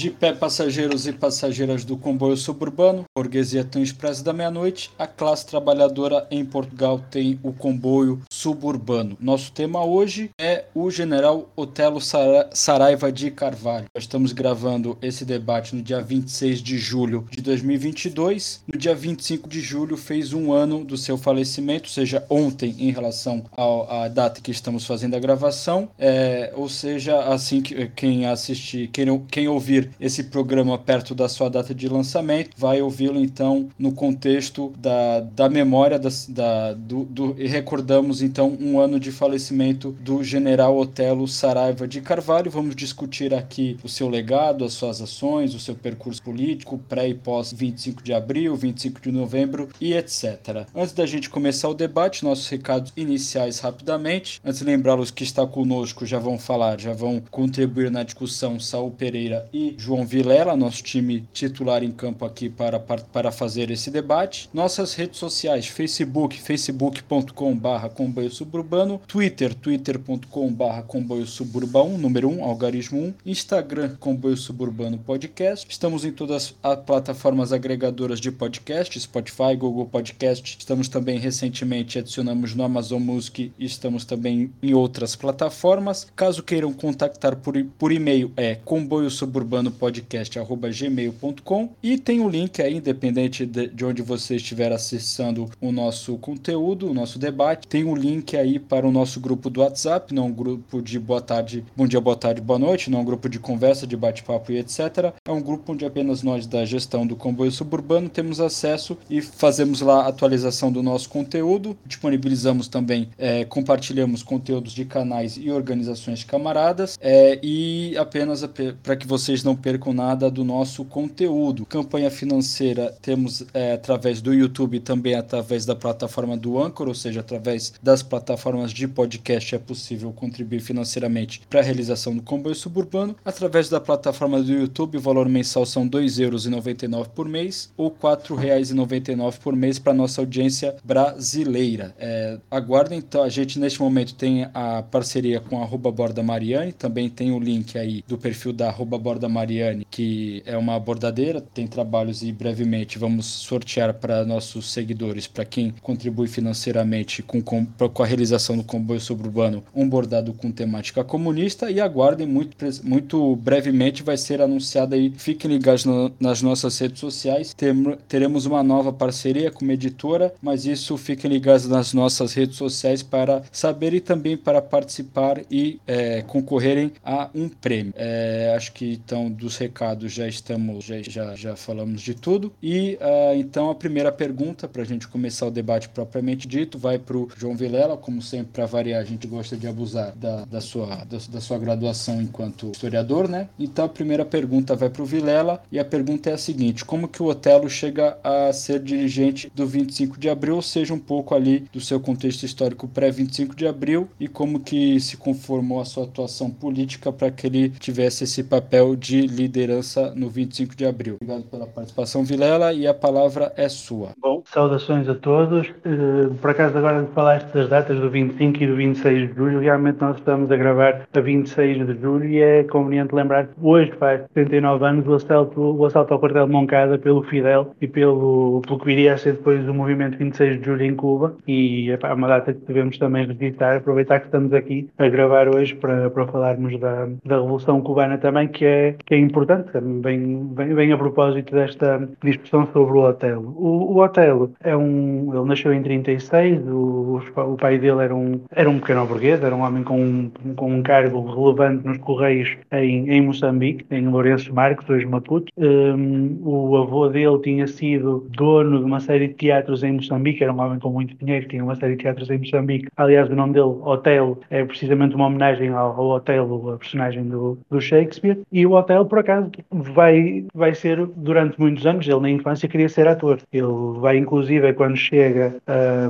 De pé, passageiros e passageiras do comboio suburbano, burguesia tem o da meia-noite, a classe trabalhadora em Portugal tem o comboio suburbano. Nosso tema hoje é o general Otelo Saraiva de Carvalho. Nós estamos gravando esse debate no dia 26 de julho de 2022. No dia 25 de julho fez um ano do seu falecimento, ou seja, ontem em relação à data que estamos fazendo a gravação. É, ou seja, assim que quem assistir, quem, quem ouvir esse programa perto da sua data de lançamento, vai ouvi-lo então no contexto da, da memória da, do, do, e recordamos então um ano de falecimento do general Otelo Saraiva de Carvalho. Vamos discutir aqui o seu legado, as suas ações, o seu percurso político, pré e pós 25 de abril, 25 de novembro e etc. Antes da gente começar o debate, nossos recados iniciais rapidamente. Antes de lembrá-los que está conosco, já vão falar, já vão contribuir na discussão Saul Pereira e João Vilela, nosso time titular em campo aqui para, para, fazer esse debate. Nossas redes sociais, Facebook, facebook.com barra comboio suburbano, Twitter, twitter.com barra comboio suburbano, número 1, algarismo 1, Instagram, comboio suburbano podcast. Estamos em todas as plataformas agregadoras de podcast, Spotify, Google Podcast. Estamos também recentemente adicionamos no Amazon Music e estamos também em outras plataformas. Caso queiram contactar por, por e-mail, é comboio suburbano podcast@gmail.com e tem o um link aí, independente de, de, onde você estiver acessando o nosso conteúdo, o nosso debate, tem um link aí para o nosso grupo do WhatsApp, não um grupo de boa tarde, bom dia, boa tarde, boa noite, não um grupo de conversa, de bate-papo e etc. É um grupo onde apenas nós da gestão do comboio suburbano temos acesso e fazemos lá atualização do nosso conteúdo, disponibilizamos também, é, compartilhamos conteúdos de canais e organizações camaradas é, e apenas para que vocês não percam nada do nosso conteúdo. Campanha financeira temos é, através do YouTube também através da plataforma do Anchor, ou seja, através das plataformas de podcast é possível contribuir financeiramente para a realização do comboio suburbano. Através da plataforma do YouTube, o valor mensal são R$ 2,99 por mês ou R$ 4,99 por mês para nossa audiência brasileira. É, aguardem, então, a gente neste momento tem a parceria com a Borda Mariane, também tem o link aí do perfil da Borda Mariane que é uma bordadeira, tem trabalhos e brevemente vamos sortear para nossos seguidores, para quem contribui financeiramente com, com, com a realização do comboio suburbano, um bordado com temática comunista e aguardem muito, muito brevemente vai ser anunciado aí, fiquem ligados no, nas nossas redes sociais, Tem, teremos uma nova parceria com uma editora, mas isso fiquem ligados nas nossas redes sociais para saber e também para participar e é, concorrerem a um prêmio. É, acho que então dos recados já estamos, já, já, já falamos de tudo. E uh, então a primeira pergunta, para a gente começar o debate propriamente dito, vai para o João Vilela, como sempre, para variar, a gente gosta de abusar da, da, sua, da, da, sua graduação enquanto historiador, né? Então a primeira pergunta vai para o Vilela, e a pergunta é a seguinte: como que o Otelo chega a ser dirigente do 25 de abril, ou seja, um pouco ali do seu contexto histórico pré-25 de abril, e como que se conformou a sua atuação política para que ele tivesse esse papel de liderança no 25 de abril. Obrigado pela participação, Vilela, e a palavra é sua. Bom, saudações a todos. Eh, por acaso, agora falaste das datas do 25 e do 26 de julho, realmente nós estamos a gravar a 26 de julho e é conveniente lembrar que hoje faz 79 anos o assalto, o assalto ao quartel de Moncada pelo Fidel e pelo, pelo que viria a ser depois do movimento 26 de julho em Cuba e é uma data que devemos também registrar, aproveitar que estamos aqui a gravar hoje para, para falarmos da, da Revolução Cubana também, que é, que é importante, bem, bem, bem a propósito desta discussão sobre o Otelo. O, o Otelo é um, ele nasceu em 36, o, o pai dele era um, era um pequeno burguês, era um homem com um, com um cargo relevante nos Correios em, em Moçambique, em Lourenço Marques, hoje Maputo. Um, o avô dele tinha sido dono de uma série de teatros em Moçambique, era um homem com muito dinheiro, tinha uma série de teatros em Moçambique. Aliás, o nome dele, Otelo, é precisamente uma homenagem ao, ao a personagem do, do Shakespeare. E o Otelo, por acaso, vai, vai ser durante muitos anos. Ele na infância queria ser ator. Ele vai, inclusive, quando chega,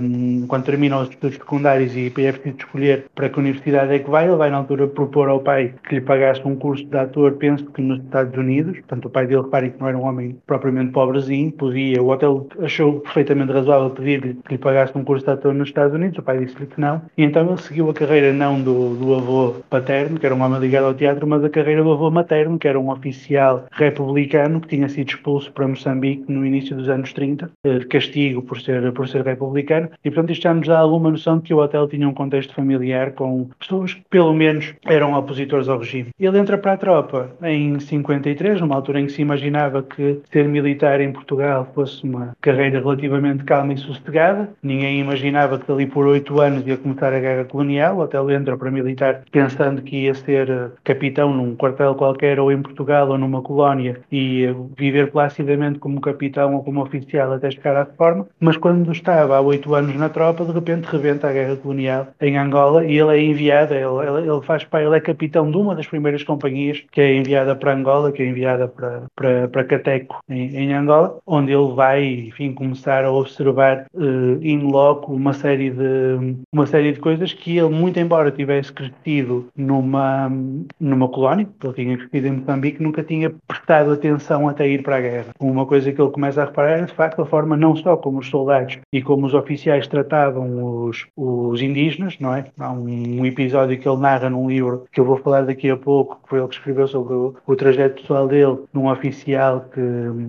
um, quando termina os, estudos secundários e é preciso escolher para que universidade é que vai. Ele vai, na altura, propor ao pai que lhe pagasse um curso de ator, penso que nos Estados Unidos. Portanto, o pai dele, reparem que não era um homem propriamente pobrezinho, podia, o hotel achou perfeitamente razoável pedir-lhe que lhe pagasse um curso de ator nos Estados Unidos, o pai disse-lhe que não. E então ele seguiu a carreira não do, do avô paterno, que era um homem ligado ao teatro, mas a carreira do avô materno, que era um oficial republicano que tinha sido expulso para Moçambique no início dos anos 30, eh, de castigo por ser, por ser republicano. E, portanto, isto já nos dá alguma noção de que o hotel tinha um contexto familiar com pessoas que, pelo menos, eram opositores ao regime. Ele entra para a tropa em 53, numa altura em que se imaginava que ser militar em Portugal fosse uma carreira relativamente calma e sossegada. Ninguém imaginava que ali por oito anos ia começar a guerra colonial. O hotel entra para militar pensando que ia ser eh, capitão num quartel qualquer ou em Portugal ou numa colónia e viver placidamente como capitão ou como oficial até chegar à reforma. Mas quando estava há oito anos na tropa, de repente rebenta a guerra colonial em Angola e ele é enviado, ele, ele faz ele é capitão de uma das primeiras companhias que é enviada para Angola, que é enviada para, para, para Cateco, em, em Angola, onde ele vai, enfim, começar a observar uh, in loco uma série de uma série de coisas que ele, muito embora tivesse crescido numa numa colónia, ele tinha crescido em Moçambique, nunca tinha prestado atenção até ir para a guerra. Uma coisa que ele começa a reparar é, de facto, a forma não só como os soldados e como os oficiais tratavam os, os indígenas, não é? Há um, episódio que ele narra num livro que eu vou falar daqui a pouco, que foi ele que escreveu sobre o, o trajeto pessoal dele, num oficial que,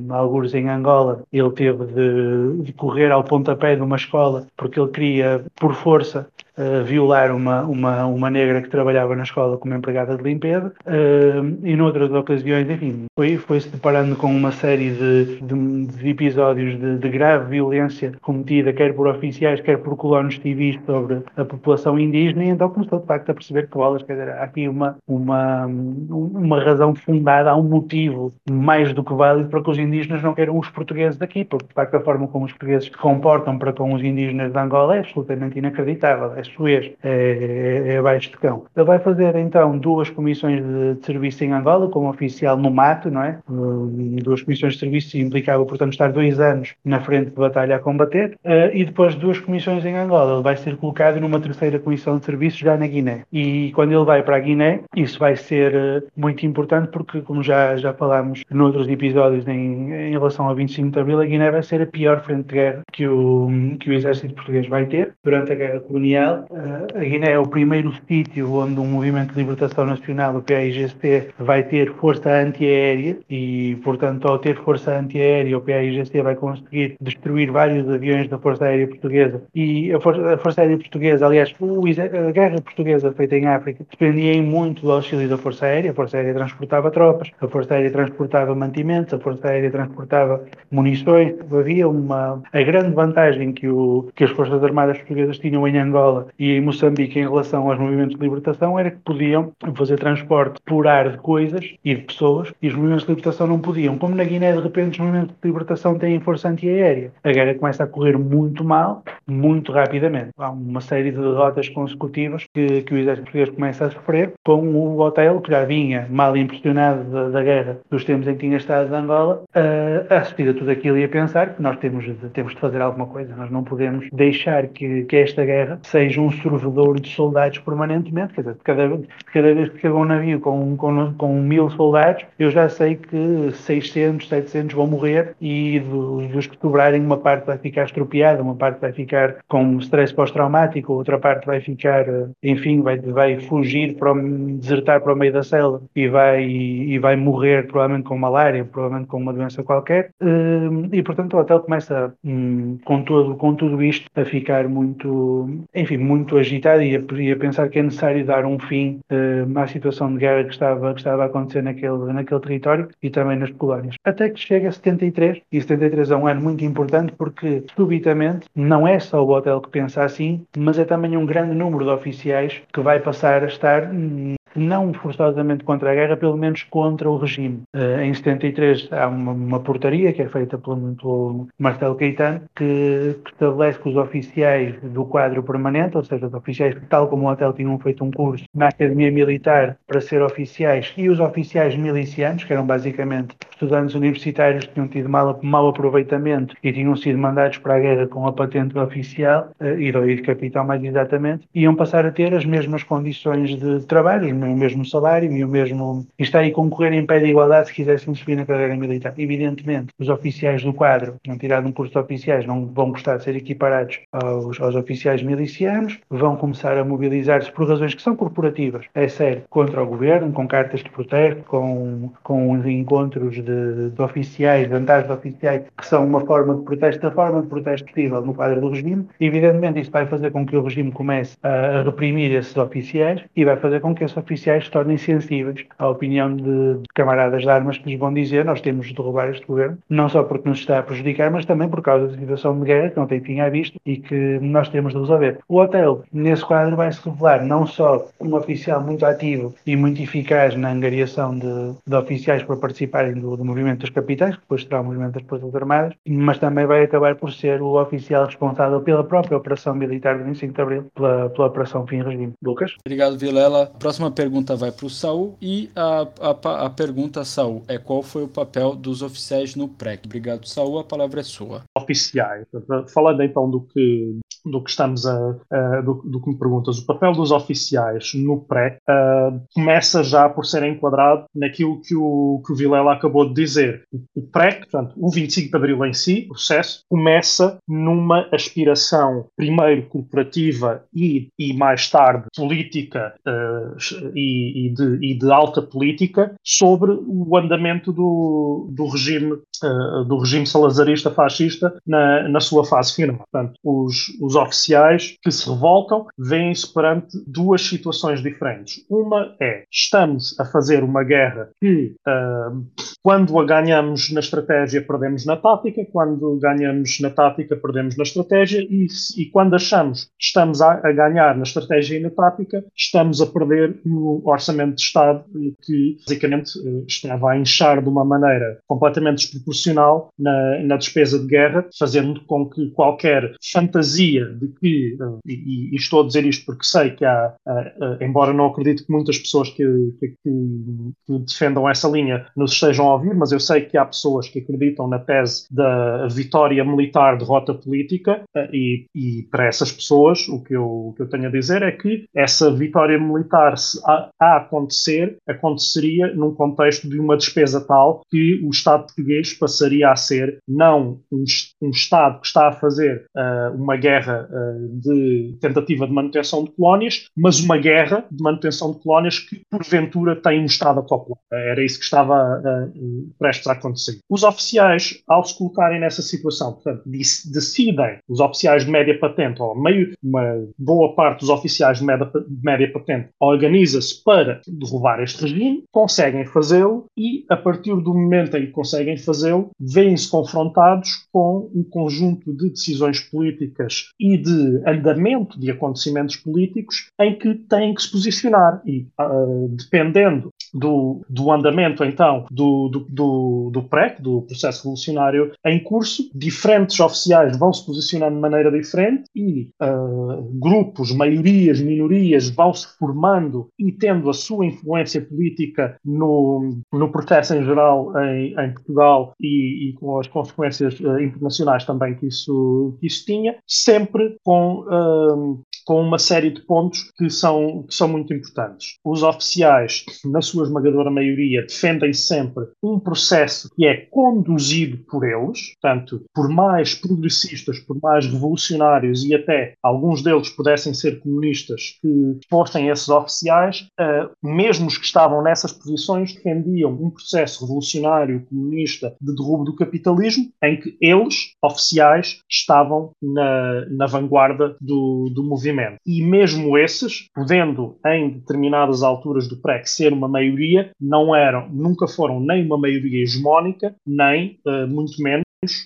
alguns em Angola, ele teve de, de correr ao pontapé de uma escola porque ele queria, por força, uh, violar uma, uma, uma negra que trabalhava na escola como empregada de limpeza uh, e noutras ocasiões, enfim, foi, foi deparando com uma série de, de, de episódios de, de, grave violência cometida quer por oficiais, quer por colonos civis sobre a população indígena e então começou de facto a perceber que bolas, quer dizer, há aqui uma, uma, uma razão fundada, há um motivo mais do que válido para que os indígenas não queiram os portugueses daqui, porque de facto a forma como os portugueses se comportam para com os indígenas de Angola é absolutamente inacreditável, é Suez, é, é, é abaixo de cão. Ele vai fazer então duas comissões de, de, serviço em Angola, como oficial no mato, não é? Duas comissões de serviço implicava, portanto, estar dois anos na frente de batalha a combater, uh, e depois duas comissões em Angola. Ele vai ser colocado numa terceira comissão de serviço já na Guiné. E quando ele vai para a Guiné, isso vai ser uh, muito importante porque, como já, já falámos noutros episódios em, em relação ao 25 de Abril, a Guiné vai ser a pior frente de guerra que o, que o exército português vai ter durante a guerra colonial a Guiné é o primeiro sítio onde um movimento de libertação nacional, o PAIGC, vai ter força antiaérea e, portanto, ao ter força antiaérea, o PAIGC vai conseguir destruir vários aviões da Força Aérea Portuguesa. E a Força, a força Aérea Portuguesa, aliás, a guerra portuguesa feita em África, dependia muito do auxílio da Força Aérea. A Força Aérea transportava tropas, a Força Aérea transportava mantimentos, a Força Aérea transportava munições. Havia uma. A grande vantagem que, o, que as Forças Armadas Portuguesas tinham em Angola e em Moçambique em relação aos movimentos de libertação era que podiam fazer transporte por ar de coisas e de pessoas e os movimentos de libertação não podiam. Como na Guiné, de repente, os movimentos de libertação têm força antiaérea. A guerra começa a correr muito mal, muito rapidamente. Há uma série de derrotas consecutivas que, que o exército português começa a sofrer, com o hotel, que já vinha mal impressionado da, da guerra dos tempos em que tinha estado de Angola, a, a assistir a tudo aquilo e a pensar que nós temos de, temos de fazer alguma coisa. Nós não podemos deixar que, que esta guerra seja um sorvedor de soldados permanentemente, quer dizer, cada, cada vez que chega um navio com, com, com mil soldados, eu já sei que 600, 700 vão morrer e dos, dos que sobrarem, uma parte vai ficar estropiada, uma parte vai ficar com stress pós-traumático, outra parte vai ficar, enfim, vai, vai fugir, para o, desertar para o meio da selva e vai, e vai morrer provavelmente com malária, provavelmente com uma doença qualquer. Hum, e, portanto, o hotel começa, hum, com, todo, com tudo isto, a ficar muito, enfim, muito agitado e a, e a pensar que é necessário dar um fim uh, à situação de guerra que estava, que estava a acontecer naquele, naquele território e também nas colónias. Até que chega a 73, e 73 é um ano muito importante porque, subitamente, não é só o hotel que pensa assim, mas é também um grande número de oficiais que vai passar a estar não forçosamente contra a guerra, pelo menos contra o regime. Uh, em 73 há uma, uma, portaria que é feita pelo, pelo Marcelo Caetano que, que, estabelece que os oficiais do quadro permanente, ou seja, os oficiais que, tal como o hotel, tinham feito um curso na Academia Militar para ser oficiais, e os oficiais milicianos, que eram basicamente estudantes universitários que tinham tido mal, mau aproveitamento e tinham sido mandados para a guerra com a patente oficial, uh, e de capital mais exatamente, iam passar a ter as mesmas condições de trabalho, o mesmo salário e o mesmo. e estar aí concorrer em pé de igualdade se quisessem subir na carreira militar. Evidentemente, os oficiais do quadro, não tirado um curso de oficiais, não vão gostar de ser equiparados aos, aos oficiais milicianos, vão começar a mobilizar-se por razões que são corporativas, é sério, contra o governo, com cartas de protesto, com, com encontros de, de oficiais, andares de oficiais, que são uma forma de protesto, a forma de protesto possível no quadro do regime. Evidentemente, isso vai fazer com que o regime comece a reprimir esses oficiais e vai fazer com que esses oficiais se tornem sensíveis à opinião de, camaradas de armas que lhes vão dizer nós temos de derrubar este governo, não só porque nos está a prejudicar, mas também por causa da situação de guerra que não tem fim à vista e que nós temos de resolver. O hotel, nesse quadro, vai se revelar não só um oficial muito ativo e muito eficaz na angariação de, de oficiais para participarem do, do, movimento das capitais, que depois será o movimento das Forças Armadas, mas também vai acabar por ser o oficial responsável pela própria operação militar do 25 de Abril, pela, pela Operação Fim Regime. Lucas? Obrigado, Vilela. Próxima pergunta vai para o Saul e a, a, a pergunta, Saul, é qual foi o papel dos oficiais no PREC? Obrigado, Saul. A palavra é sua. Oficiais. Falando então do que do que estamos a, a do, do, que me perguntas, o papel dos oficiais no pré uh, começa já por ser enquadrado naquilo que o, que o Vilela acabou de dizer. O pré, portanto, o 25 de Abril em si, o processo, começa numa aspiração primeiro corporativa e, e mais tarde política uh, e, e, de, e de alta política sobre o andamento do, do regime uh, do regime salazarista fascista na, na sua fase final. Portanto, os, os os oficiais que se revoltam veem-se perante duas situações diferentes. Uma é, estamos a fazer uma guerra que, uh, quando a ganhamos na estratégia, perdemos na tática, quando ganhamos na tática, perdemos na estratégia, e, e quando achamos que estamos a, a, ganhar na estratégia e na tática, estamos a perder no orçamento de Estado, que basicamente uh, estava a inchar de uma maneira completamente desproporcional na, na despesa de guerra, fazendo com que qualquer fantasia de que, e, e, estou a dizer isto porque sei que há, embora não acredito que muitas pessoas que, que, que, defendam essa linha nos estejam a ouvir, mas eu sei que há pessoas que acreditam na tese da vitória militar, derrota política, e, e para essas pessoas o que, eu, o que eu tenho a dizer é que essa vitória militar, se a, a acontecer, aconteceria num contexto de uma despesa tal que o Estado português passaria a ser não um, um Estado que está a fazer uh, uma guerra guerra uh, de tentativa de manutenção de colónias, mas uma guerra de manutenção de colónias que, porventura, tem Estado a popular. Era isso que estava uh, prestes a acontecer. Os oficiais, ao se colocarem nessa situação, portanto, decidem, os oficiais de média patente, ou meio, uma boa parte dos oficiais de média, de média patente, organiza-se para derrubar este regime, conseguem fazê-lo e, a partir do momento em que conseguem fazê-lo, veem-se confrontados com um conjunto de decisões políticas e de andamento de acontecimentos políticos em que têm que se posicionar. E uh, dependendo do, do andamento, então, do, do, do, do PREC, do processo revolucionário em curso, diferentes oficiais vão se posicionando de maneira diferente e uh, grupos, maiorias, minorias vão se formando e tendo a sua influência política no, no processo em geral em, em Portugal e, e, com as consequências uh, internacionais também que isso, que isso tinha, sempre com, uh, com uma série de pontos que são, que são muito importantes. Os oficiais, na sua esmagadora maioria, defendem sempre um processo que é conduzido por eles, portanto, por mais progressistas, por mais revolucionários e até alguns deles pudessem ser comunistas que fossem esses oficiais, uh, mesmo os que estavam nessas posições defendiam um processo revolucionário comunista de derrubo do capitalismo em que eles, oficiais, estavam na, na vanguarda do, do movimento. E mesmo esses, podendo em determinadas alturas do PREC ser uma maioria, não eram, nunca foram nem uma maioria hegemónica, nem, uh, muito menos,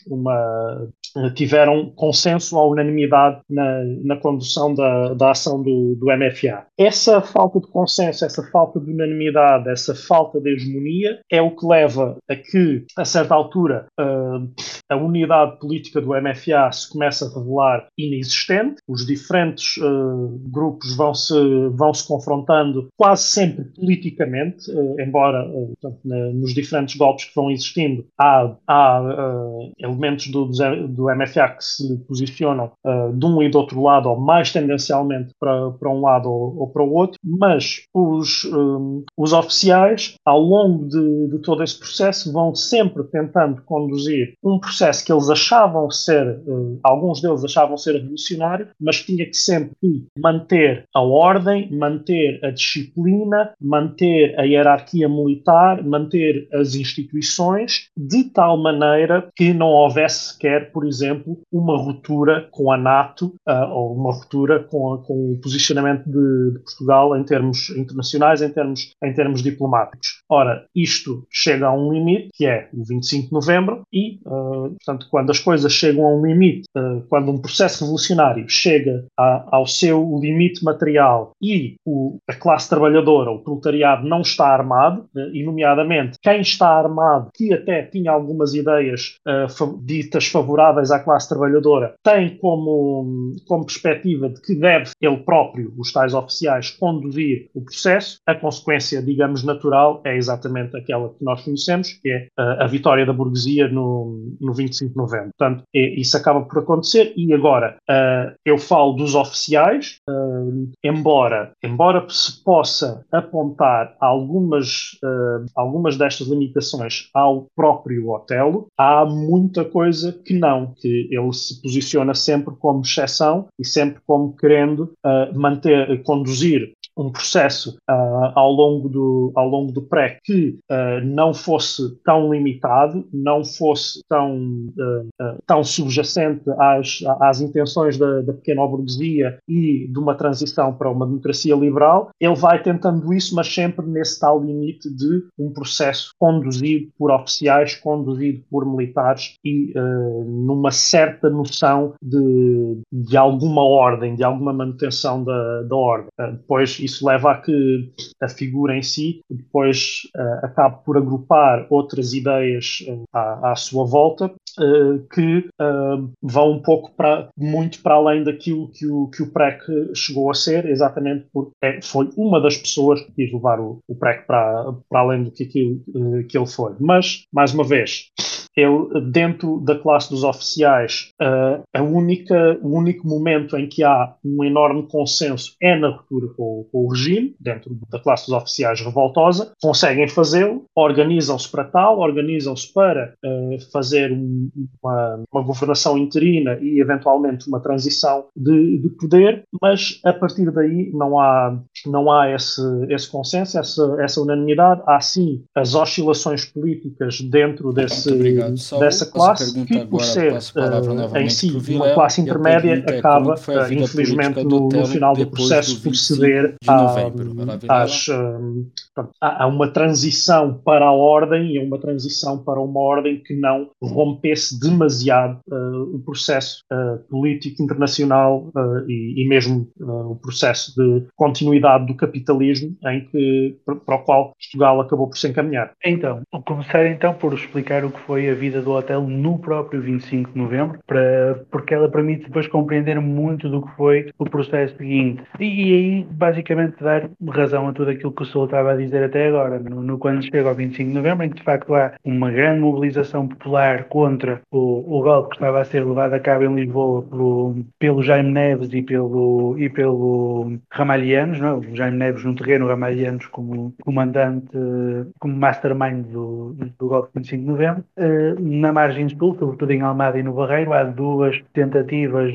uma, tiveram consenso à unanimidade na, na condução da, da ação do, do MFA. Essa falta de consenso, essa falta de unanimidade, essa falta de hegemonia é o que leva a que, a certa altura, uh, a unidade política do MFA se começa a revelar inexistente, os diferentes uh, grupos vão se, vão se confrontando quase sempre politicamente, embora portanto, nos diferentes golpes que vão existindo há, há elementos do, do MFA que se posicionam de um e do outro lado, ou mais tendencialmente para, para um lado ou, ou para o outro, mas os, um, os oficiais, ao longo de, de todo esse processo, vão sempre tentando conduzir um processo que eles achavam ser, uh, alguns deles achavam ser revolucionário, mas tinha que sempre manter a ordem, manter a disciplina, manter a hierarquia militar, manter as instituições, de tal maneira que não houvesse sequer, por exemplo, uma ruptura com a NATO uh, ou uma ruptura com, com o posicionamento de, de, Portugal em termos internacionais, em termos, em termos diplomáticos. Ora, isto chega a um limite, que é o 25 de novembro, e, uh, portanto, quando as coisas chegam a um limite, uh, quando um processo revolucionário chega a, ao seu limite material e o, a classe trabalhadora, o proletariado, não está armado, e, nomeadamente, quem está armado, que até tinha algumas ideias ditas favoráveis à classe trabalhadora, tem como, como perspectiva de que deve ele próprio, os tais oficiais, conduzir o processo. A consequência, digamos, natural é exatamente aquela que nós conhecemos, que é uh, a vitória da burguesia no, no 25 de novembro. Portanto, é, isso acaba por acontecer e agora uh, eu falo dos oficiais, uh, embora, embora se possa apontar algumas, algumas destas limitações ao próprio Otelo, há muita coisa que não, que ele se posiciona sempre como exceção e sempre como querendo uh, manter, conduzir um processo uh, ao longo do ao longo do pré que uh, não fosse tão limitado, não fosse tão uh, tão subjacente às, às intenções da, da pequena burguesia e de uma transição para uma democracia liberal, ele vai tentando isso, mas sempre nesse tal limite de um processo conduzido por oficiais, conduzido por militares e numa certa noção de, de alguma ordem, de alguma manutenção da, da ordem. depois isso leva a que a figura em si depois uh, acabe por agrupar outras ideias uh, à, à, sua volta uh, que vão um pouco para, muito para além daquilo que o, que o PREC chegou a ser, exatamente porque é, foi uma das pessoas que quis levar o, o PREC para, para além do que, aquilo, que ele foi. Mas, mais uma vez, ele, dentro da classe dos oficiais, uh, a única, o único momento em que há um enorme consenso é na ruptura com, com o regime, dentro da classe dos oficiais revoltosa. Conseguem fazê-lo, organizam-se para tal, organizam-se para uh, fazer um, uma, uma, governação interina e, eventualmente, uma transição de, de, poder, mas a partir daí não há, não há esse, esse consenso, essa, essa unanimidade. Há sim as oscilações políticas dentro desse dessa classe, que por ser uh, em si uma classe intermédia, é acaba, uh, infelizmente, no, no, final do processo, por ceder a, às, uh, a, uma transição para a ordem e a uma transição para uma ordem que não demasiado o processo político internacional e, e, mesmo o processo de continuidade do capitalismo em que, para o qual Portugal acabou por se encaminhar. Então, vou começar então por explicar o que foi a vida do hotel no próprio 25 de novembro, para, porque ela permite depois compreender muito do que foi o processo seguinte. E, e aí, basicamente, dar razão a tudo aquilo que o Sul estava a dizer até agora, no, no, quando chega ao 25 de novembro, em que de facto há uma grande mobilização popular contra o, o golpe que estava a ser levado a cabo em Lisboa pelo, pelo Jaime Neves e pelo, e pelo Ramalhianos, não é? o Jaime Neves no terreno, Ramalhianos como comandante, como mastermind do, do golpe de 25 de novembro. Uh, na margem sul, sobretudo em Almada e no Barreiro, há duas tentativas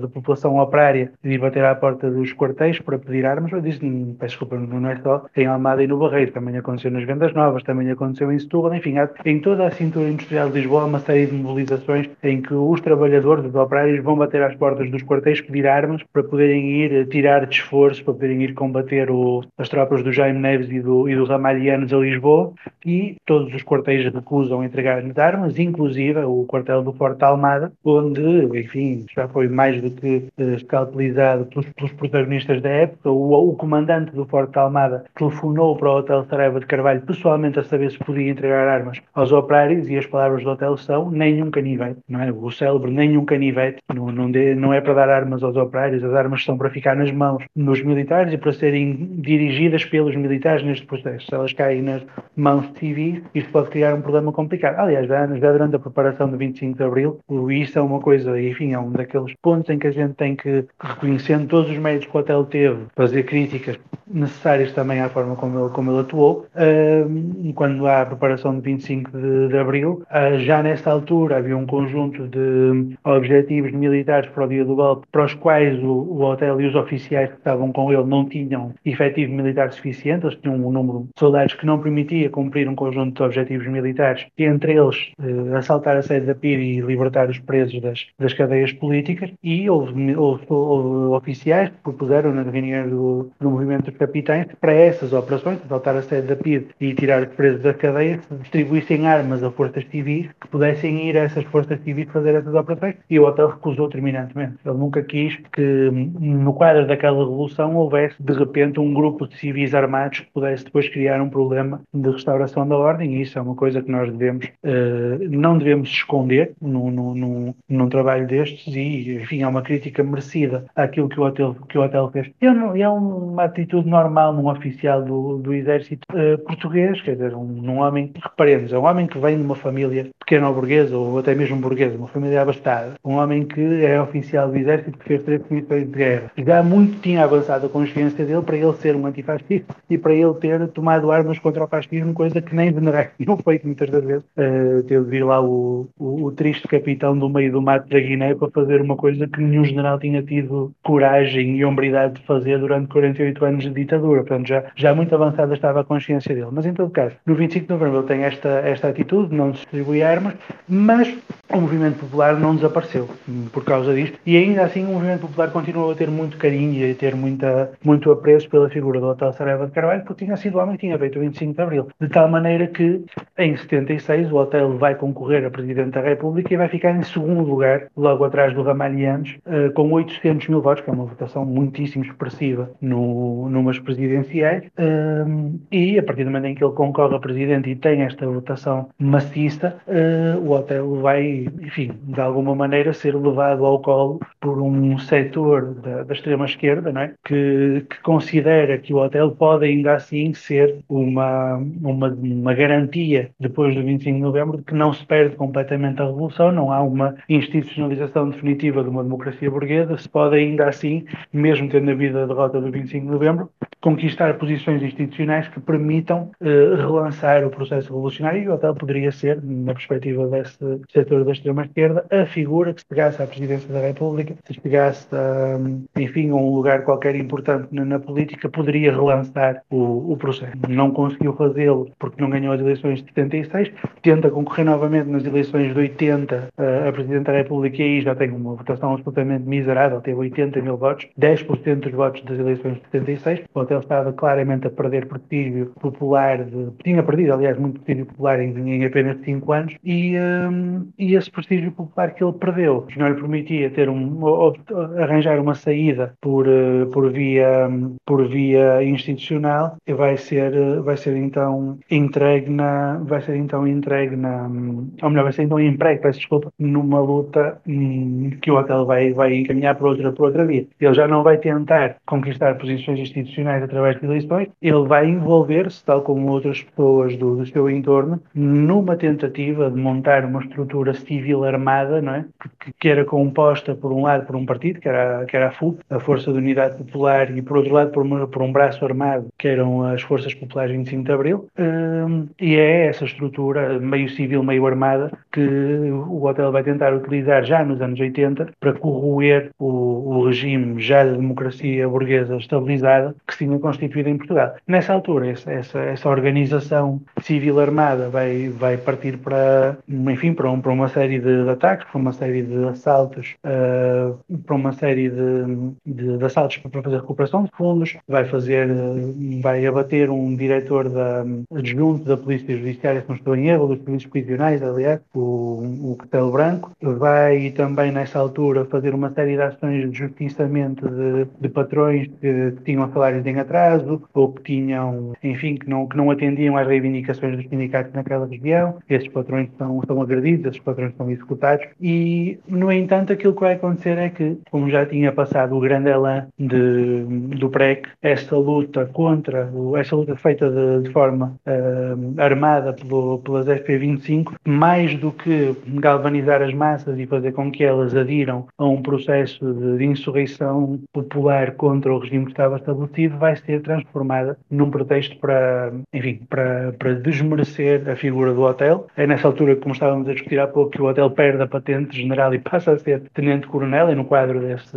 da população operária de ir bater à porta dos quartéis para pedir armas. Eu disse, peço desculpa, não é só em Almada e no Barreiro, também aconteceu nas Vendas Novas, também aconteceu em Setúbal, enfim, há, em toda a cintura industrial de Lisboa uma série de mobilizações em que os trabalhadores, os operários, vão bater às portas dos quartéis pedir armas para poderem ir tirar de esforço, para poderem ir combater o, as tropas do Jaime Neves e do, e do Ramalhianos a Lisboa, e todos os quartéis recusam entregar entregar-lhes armas, inclusive o quartel do Forte Almada, onde, enfim, já foi mais do que uh, escalpelizado pelos, pelos, protagonistas da época. O, o, comandante do Forte Almada telefonou para o Hotel Saraiva de Carvalho pessoalmente a saber se podia entregar armas aos operários e as palavras do hotel são nenhum canivete, não é? O célebre nenhum canivete, não, não, de, não é para dar armas aos operários, as armas são para ficar nas mãos dos militares e para serem dirigidas pelos militares neste processo. Se elas caem nas mãos de civis, isto pode criar um problema complicado. Aliás, já, já durante a preparação do 25 de Abril, isso é uma coisa, enfim, é um daqueles pontos em que a gente tem que, reconhecendo todos os meios que o hotel teve, fazer críticas necessárias também à forma como ele, como ele atuou. Uh, quando há a preparação de 25 de, de Abril, uh, já nesta altura havia um conjunto de objetivos militares para o dia do golpe, para os quais o, o hotel e os oficiais que estavam com ele não tinham efetivo militar suficiente, eles tinham um número de soldados que não permitia cumprir um conjunto de objetivos militares, entre eles uh, assaltar a sede da PIR e libertar os presos das, das cadeias políticas, e houve, houve, houve oficiais que propuseram na reunião do, do movimento dos capitães para essas operações, assaltar a sede da PID e tirar os presos da cadeia, se distribuíssem armas a forças civis que pudessem ir a essas forças civis fazer essas operações e o hotel recusou terminantemente. Ele nunca quis que no quadro daquela revolução houvesse de repente um grupo de civis armados que pudesse depois criar um problema de restauração da ordem e isso é uma coisa que nós devemos, uh, não devemos esconder num, num, trabalho destes e, enfim, é uma crítica merecida àquilo que o hotel, que o hotel fez. É, é uma atitude normal num oficial do, do exército uh, português, quer dizer, um homem, reparemos, é um homem que vem de uma família pequena ou burguesa, ou até mesmo burguesa, uma família abastada, um homem que é oficial do exército que fez três comissões de guerra. Já muito tinha avançado a consciência dele para ele ser um antifascista e para ele ter tomado armas contra o fascismo, coisa que nem venerai não feito muitas das vezes. Uh, teve de vir lá o, o, o, triste capitão do meio do mato da Guiné para fazer uma coisa que nenhum general tinha tido coragem e hombridade de fazer durante 48 anos de ditadura. Portanto, já, já muito avançada estava a consciência dele. Mas, em todo caso, no 25 de novembro ele tem esta, esta atitude, não distribui armas, mas o movimento popular não desapareceu por causa disto. E ainda assim, o movimento popular continuou a ter muito carinho e a ter muita, muito apreço pela figura do Hotel Saraiva de Carvalho, porque tinha sido homem que tinha feito o 25 de Abril. De tal maneira que, em 76, o Hotel vai concorrer a Presidente da República e vai ficar em segundo lugar, logo atrás do Ramalhianes, uh, com 800 mil votos, que é uma votação muitíssimo expressiva no, numas presidenciais. Uh, e, a partir do momento em que ele concorre a Presidente e tem esta votação maciça, uh, o Hotel vai, enfim, de alguma maneira ser levado ao colo por um setor da, da extrema-esquerda, não é? que, que considera que o Hotel pode ainda assim ser uma, uma, uma garantia, depois do 25 de novembro, de que não se perde completamente a revolução, não há uma institucionalização definitiva de uma democracia burguesa, se pode ainda assim, mesmo tendo havido a derrota do 25 de novembro, conquistar posições institucionais que permitam uh, relançar o processo revolucionário e o Hotel poderia ser, na perspectiva desse setor da extrema-esquerda, a figura que se pegasse à presidência da República, se pegasse, a, enfim, a um lugar qualquer importante na, na política, poderia relançar o, o processo. Não conseguiu fazê-lo porque não ganhou as eleições de 76, tenta concorrer novamente nas eleições de 80 uh, a Presidente da República e aí já tem uma votação absolutamente miserável, teve 80 mil votos, 10% dos votos das eleições de 76, o hotel estava claramente a perder prestígio popular, de, tinha perdido, aliás, muito prestígio popular em, em apenas 5 anos, e, um, e esse prestígio popular que ele perdeu, que não lhe permitia ter um, arranjar uma saída por, uh, por, via, por via institucional, vai ser, vai ser então entregue na, vai ser então entregue na, ou melhor, vai ser então emprego, peço desculpa, numa luta hum, que o hotel vai, vai encaminhar por outra, por outra via. Ele já não vai tentar conquistar posições institucionais através de eleições, ele vai envolver-se, tal como outras pessoas do, do seu entorno, numa tentativa de montar uma estrutura civil armada, não é? Que, que era composta, por um lado, por um partido, que era, que era a FUP, a Força de Unidade Popular, e por outro lado, por, uma, por um braço armado, que eram as Forças Populares 25 de Abril. Hum, e é essa estrutura, meio civil, meio armada, que o hotel vai tentar utilizar já nos anos 80 para corroer o, o regime já da democracia burguesa estabilizada que se tinha constituído em Portugal. Nessa altura, essa, essa, essa organização civil armada vai, vai partir para, enfim, para, um, para uma série de, ataques, para uma série de assaltos, uh, para uma série de, de, de, assaltos para fazer recuperação de fundos, vai fazer, vai abater um diretor da, adjunto da Polícia Judiciária, se não estou em erro, dos serviços prisionais, aliás, o, o Branco, vai também nessa altura fazer uma série de ações de justiçamento de, de patrões que, que, tinham salários em atraso ou que tinham, enfim, que não, que não atendiam às reivindicações dos sindicatos naquela região. Esses patrões são, são agredidos, esses patrões são executados e, no entanto, aquilo que vai acontecer é que, como já tinha passado o grande elan de, do PREC, esta luta contra, esta luta feita de, de forma uh, armada pelo, pelas FP25, mais do que galvanizar as massas e fazer com que elas adiram a um processo de, de insurreição popular contra o regime que estava estabelecido, vai ser transformada num pretexto para, enfim, para, para desmerecer a figura do hotel. É nessa altura, como estávamos a discutir há pouco, que o hotel perde a patente general e passa a ser tenente-coronel, e no quadro desse,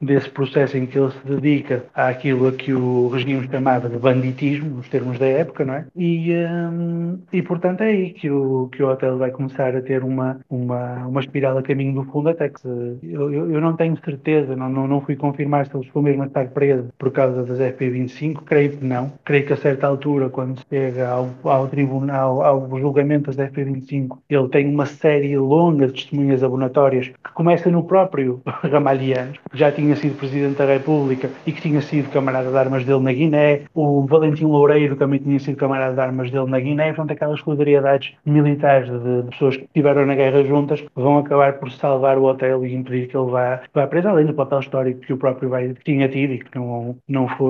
desse processo em que ele se dedica àquilo a que o regime chamava de banditismo, nos termos da época, não é? E, um, e portanto é aí que o, que o hotel vai começar a ter uma, uma, uma espiral a caminho do fundo, até que se, eu, eu não tenho certeza, não, não, não fui confirmar se ele ficou mesmo a estar preso por causa das FP25, creio que não. Creio que a certa altura, quando chega ao, ao tribunal, ao julgamento das FP25, ele tem uma série longa de testemunhas abonatórias que começa no próprio Ramalhianos, que já tinha sido Presidente da República e que tinha sido camarada de armas dele na Guiné, o Valentim Loureiro também tinha sido camarada de armas dele na Guiné, portanto aquelas solidariedades militares de, de pessoas que estiveram na guerra juntas vão acabar por salvar o hotel e impedir que ele vá, vá preso, além do papel histórico que o próprio vai, tinha tido e que não, não foi,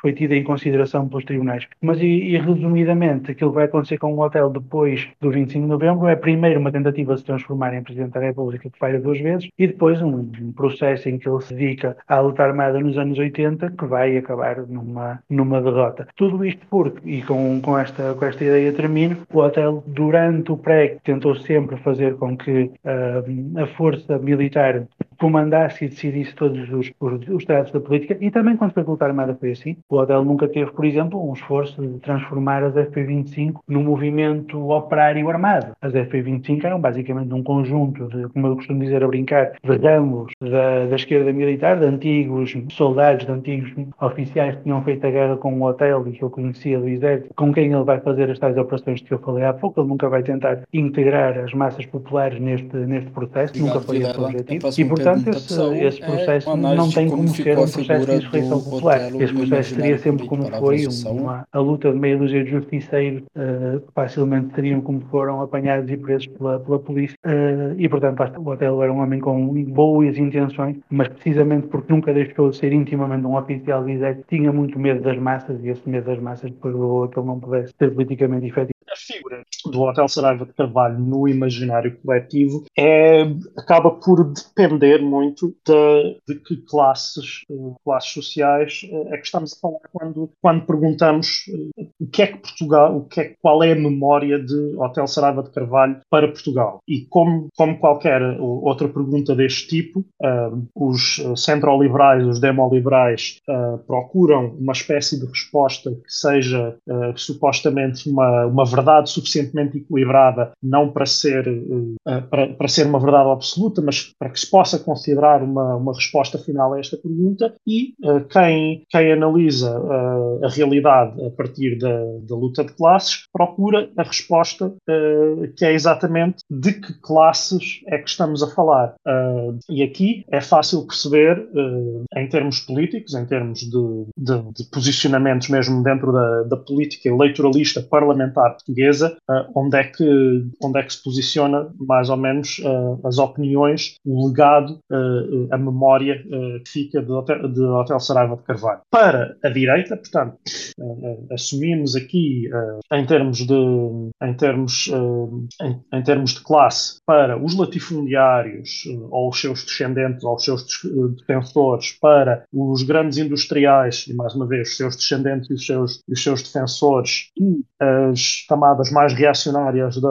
foi tido em consideração pelos tribunais. Mas, e, e resumidamente, aquilo que vai acontecer com o hotel depois do 25 de novembro é primeiro uma tentativa de se transformar em Presidente da República, que falha duas vezes, e depois um, um processo em que ele se dedica à luta armada nos anos 80, que vai acabar numa, numa derrota. Tudo isto porque, e com, com, esta, com esta ideia termino, o hotel, durante o pré, tentou sempre fazer com que uh, a força militar comandasse e decidisse todos os, os, os tratos da política e também quando foi a luta armada foi assim. O Odell nunca teve, por exemplo, um esforço de transformar as FP25 num movimento operário armado. As FP25 eram basicamente um conjunto de, como eu costumo dizer a brincar, de ramos da, da esquerda militar, de antigos soldados, de antigos oficiais que tinham feito a guerra com o hotel e que eu conhecia do exército, com quem ele vai fazer as tais operações que eu falei há pouco. Ele nunca vai tentar integrar as massas populares neste, neste processo, Obrigado, nunca foi esse o objetivo. E, portanto, portanto, esse, esse é processo é não tem como, como ser um processo de insurreição popular. Esse processo seria sempre como foi, uma, a luta de meia dúzia de justiceiros uh, que facilmente seriam como foram apanhados e presos pela, pela polícia. Uh, e, portanto, o Otelo era um homem com boas intenções, mas precisamente porque nunca deixou de ser intimamente um oficial de exército, tinha muito medo das massas e esse medo das massas depois levou a que ele não pudesse ser politicamente efetivo a figura do Hotel Saraiva de Carvalho no imaginário coletivo é, acaba por depender muito de, de que classes, eh, classes sociais eh, é que estamos a falar quando, quando perguntamos eh, o que é que Portugal, o que é, qual é a memória de Hotel Saraiva de Carvalho para Portugal. E como, como qualquer outra pergunta deste tipo, os centro-liberais, os demoliberais procuram uma espécie de resposta que seja supostamente uma, uma verdade suficientemente equilibrada, não para ser, uh, para, para, ser uma verdade absoluta, mas para que se possa considerar uma, uma resposta final a esta pergunta. E uh, quem, quem analisa uh, a realidade a partir da, da luta de classes procura a resposta que é exatamente de que classes é que estamos a falar. e aqui é fácil perceber, em termos políticos, em termos de, de, de posicionamentos mesmo dentro da, da política eleitoralista parlamentar portuguesa, uh, onde, é que, onde é que se posiciona mais ou menos uh, as opiniões, o legado, uh, a memória que fica de Hotel, de Hotel Saraiva de Carvalho. Para a direita, portanto, assumimos aqui em termos de em termos, em, em, termos de classe para os latifundiários ou os seus descendentes ou os seus defensores, para os grandes industriais e mais uma vez os seus descendentes e os seus, os seus defensores e as camadas mais reacionárias da,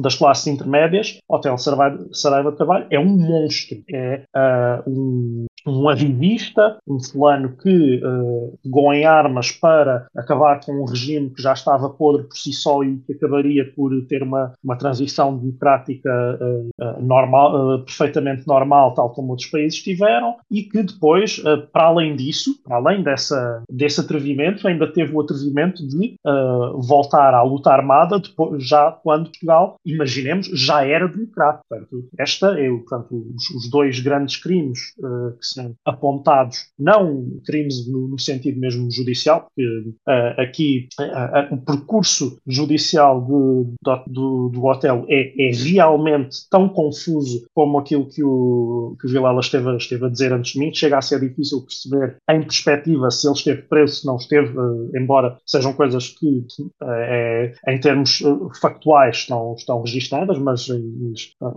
das classes intermédias, Hotel Saraiva, de Carvalho é um monstro, é uh, um, um ativista, um fulano que uh, pegou em armas para acabar com um regime que já estava podre por si só e que acabaria por ter uma, uma transição democrática uh, uh, normal, perfeitamente normal, tal como outros países tiveram, e que depois, para além disso, para além dessa, desse atrevimento, ainda teve o atrevimento de voltar à luta armada depois, já quando Portugal, imaginemos, já era democrático. Portanto, esta é portanto, os, os dois grandes crimes que apontados, não crimes no, no sentido mesmo judicial, porque aqui o percurso judicial de, do, do hotel é, é realmente tão confuso como aquilo que o, que o Vilela esteve, esteve a dizer antes de mim. Chega a ser difícil perceber em perspectiva se ele esteve preso, se não esteve, uh, embora sejam coisas que, uh, é, em termos uh, factuais, estão, estão registadas, mas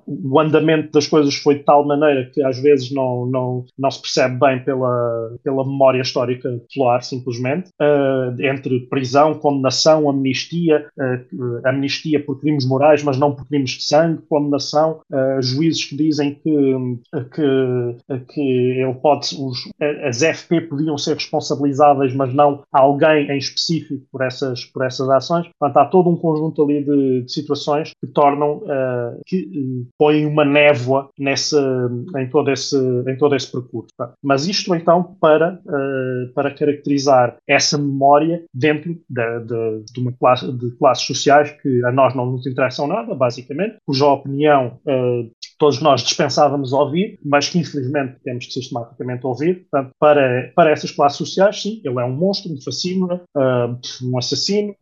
o andamento das coisas foi de tal maneira que às vezes não, não, não se percebe bem pela, pela memória histórica popular, simplesmente. entre prisão, condenação, amnistia, amnistia por crimes morais, mas não por crimes de sangue, condenação, uh, juízes que dizem que, que, que ele pode, os, as FP podiam ser responsabilizáveis, mas não alguém em específico por essas, por essas ações. Portanto, há todo um conjunto ali de, de situações que tornam, uh, que uh, põem uma névoa nessa, em, todo esse, em todo esse percurso. Mas isto então para, uh, para caracterizar essa memória dentro de, de, de uma classe de classes sociais que a nós não nos interessam nada, basicamente, cuja opinião uh, todos nós dispensávamos ouvir, mas que infelizmente temos que sistematicamente ouvir. Portanto, para, para essas classes sociais, sim, ele é um monstro, um fascínio, uh, um assassino,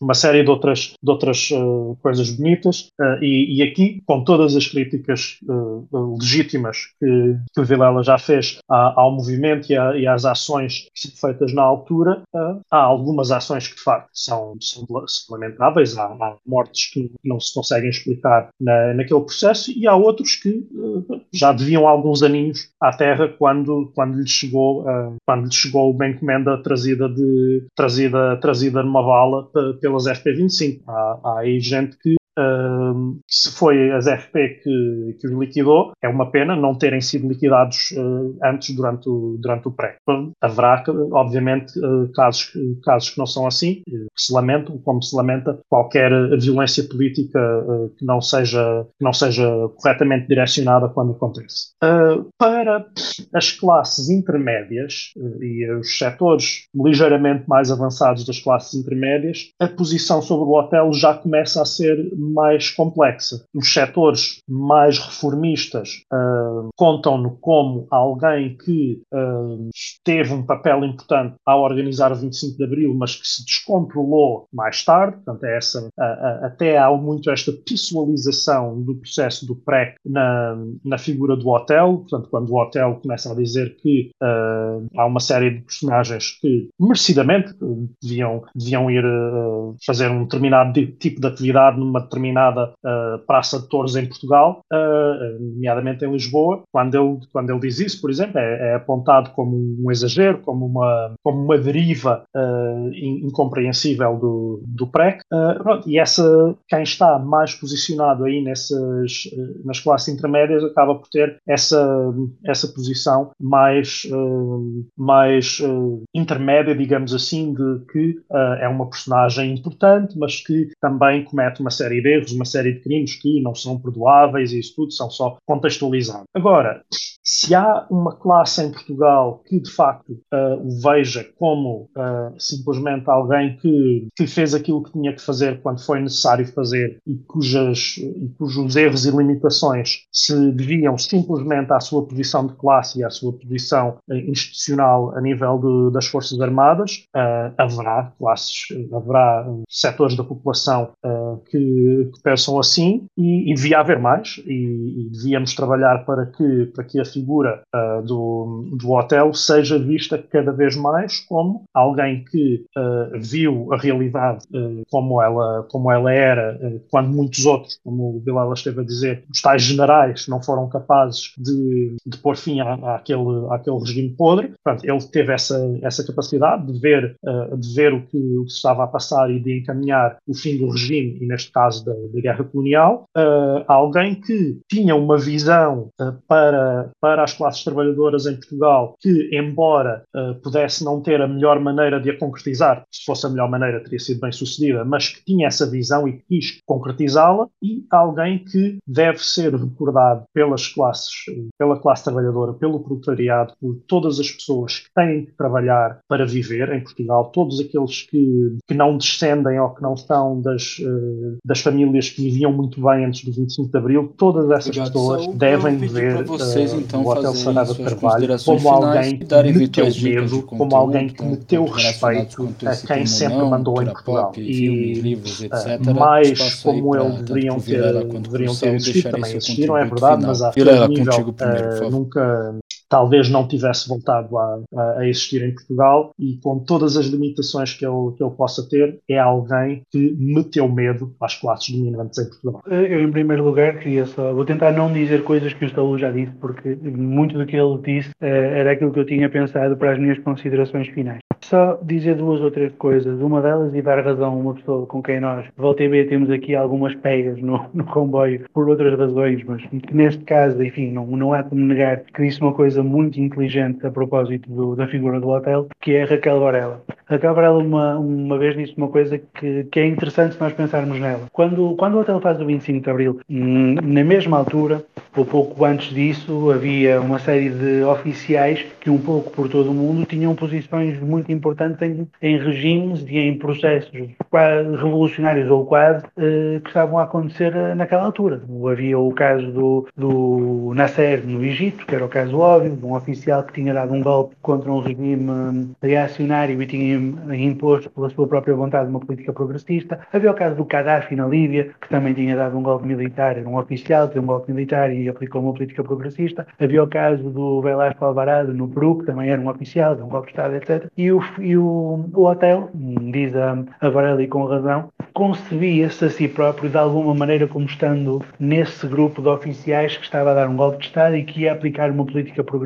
uma série de outras, de outras uh, coisas bonitas. E, e, aqui, com todas as críticas legítimas que, que o Vilela já fez ao movimento e, a, e, às ações que são feitas na altura, há algumas ações que de facto são, são, lamentáveis, há, há mortes que não se conseguem explicar na, naquele processo e há outros que uh, já deviam alguns aninhos à Terra quando, quando lhes chegou, quando lhes chegou uma encomenda trazida, de, trazida, trazida numa bala pelas FP25. Há, há aí gente que Uh, se foi as FP que, que os liquidou, é uma pena não terem sido liquidados uh, antes durante o, durante o pré. Haverá, obviamente, uh, casos, casos que não são assim, que se lamentam, como se lamenta qualquer violência política que, não seja, que não seja corretamente direcionada quando acontece. para as classes intermédias e os setores ligeiramente mais avançados das classes intermédias, a posição sobre o hotel já começa a ser mais complexa. Os setores mais reformistas uh, contam-no como alguém que uh, teve um papel importante ao organizar o 25 de Abril, mas que se descontrolou mais tarde. Portanto, é essa, uh, até há muito esta pessoalização do processo do PREC na, na figura do hotel. Portanto, quando o hotel começa a dizer que há uma série de personagens que merecidamente deviam, deviam ir fazer um determinado tipo de atividade numa determinada uh, praça de touros em Portugal, uh, nomeadamente em Lisboa. Quando ele, quando ele diz isso, por exemplo, é, é apontado como um exagero, como uma, como uma deriva uh, incompreensível do, do PREC. e essa, quem está mais posicionado aí nessas, nas classes intermédias acaba por ter essa, essa posição mais, mais intermédia, digamos assim, de que é uma personagem importante, mas que também comete uma série de erros, uma série de crimes que não são perdoáveis e isso tudo são só contextualizados. Agora, se há uma classe em Portugal que de facto uh, o veja como uh, simplesmente alguém que, que fez aquilo que tinha que fazer quando foi necessário fazer e, cujas, e cujos erros e limitações se deviam simplesmente à sua posição de classe e à sua posição uh, institucional a nível de, das Forças Armadas, haverá classes, haverá setores da população que, que, pensam assim e, e, devia haver mais e, e, devíamos trabalhar para que, para que a figura uh, do, do hotel seja vista cada vez mais como alguém que uh, viu a realidade uh, como, ela, como ela era quando muitos outros, como o Bilal esteve a dizer, os tais generais não foram capazes de, de pôr fim à, àquele, àquele regime podre. Portanto, ele teve essa, essa capacidade de ver, de ver o, que, o que estava a passar e de encaminhar o fim do regime e neste caso da, da guerra colonial, uh, alguém que tinha uma visão uh, para, para as classes trabalhadoras em Portugal que, embora uh, pudesse não ter a melhor maneira de a concretizar, se fosse a melhor maneira teria sido bem sucedida, mas que tinha essa visão e quis concretizá-la, e alguém que deve ser recordado pelas classes, pela classe trabalhadora, pelo proletariado, por todas as pessoas que têm que trabalhar para viver em Portugal, todos aqueles que, que não descendem ou que não estão das, das famílias que viviam muito bem antes do 25 de Abril, todas essas Obrigado, pessoas Saúl. devem ver vocês, uh, então, o Hotel Sarada de Carvalho como alguém que meteu medo, como alguém que meteu respeito a quem sempre não, mandou em Portugal. E livros, etc. Uh, mais como eles deveriam ter, deveriam ter existido, também existiram, é verdade, mas a nível, nunca talvez não tivesse voltado a, a, existir em Portugal e com todas as limitações que ele, que ele possa ter, é alguém que meteu medo às classes dominantes em Portugal. Eu, em primeiro lugar, queria só, vou tentar não dizer coisas que o Saúl já disse, porque muito do que ele disse eh, era aquilo que eu tinha pensado para as minhas considerações finais. Só dizer duas ou três coisas. Uma delas, e dar razão a uma pessoa com quem nós, volta e meia, temos aqui algumas pegas no, no comboio por outras razões, mas neste caso, enfim, não, não há como negar que disse uma coisa muito inteligente a propósito do, da figura do hotel, que é Raquel Varela. Raquel Varela uma, uma vez disse uma coisa que, que é interessante se nós pensarmos nela. Quando, quando o hotel faz o 25 de Abril, hum, na mesma altura, ou pouco antes disso, havia uma série de oficiais que um pouco por todo o mundo tinham posições muito importantes em, em regimes e em processos revolucionários ou quase eh, que estavam a acontecer eh, naquela altura. Havia o caso do, do Nasser no Egito, que era o caso óbvio, de um oficial que tinha dado um golpe contra um regime reacionário e tinha imposto pela sua própria vontade uma política progressista. Havia o caso do Gaddafi na Líbia, que também tinha dado um golpe militar, era um oficial, deu um golpe militar e aplicou uma política progressista. Havia o caso do Velasco Alvarado no Peru, que também era um oficial, deu um golpe de Estado, etc. E o, e o, o hotel, diz a, a Varela e com razão, concebia-se a si próprio de alguma maneira como estando nesse grupo de oficiais que estava a dar um golpe de Estado e que ia aplicar uma política progressista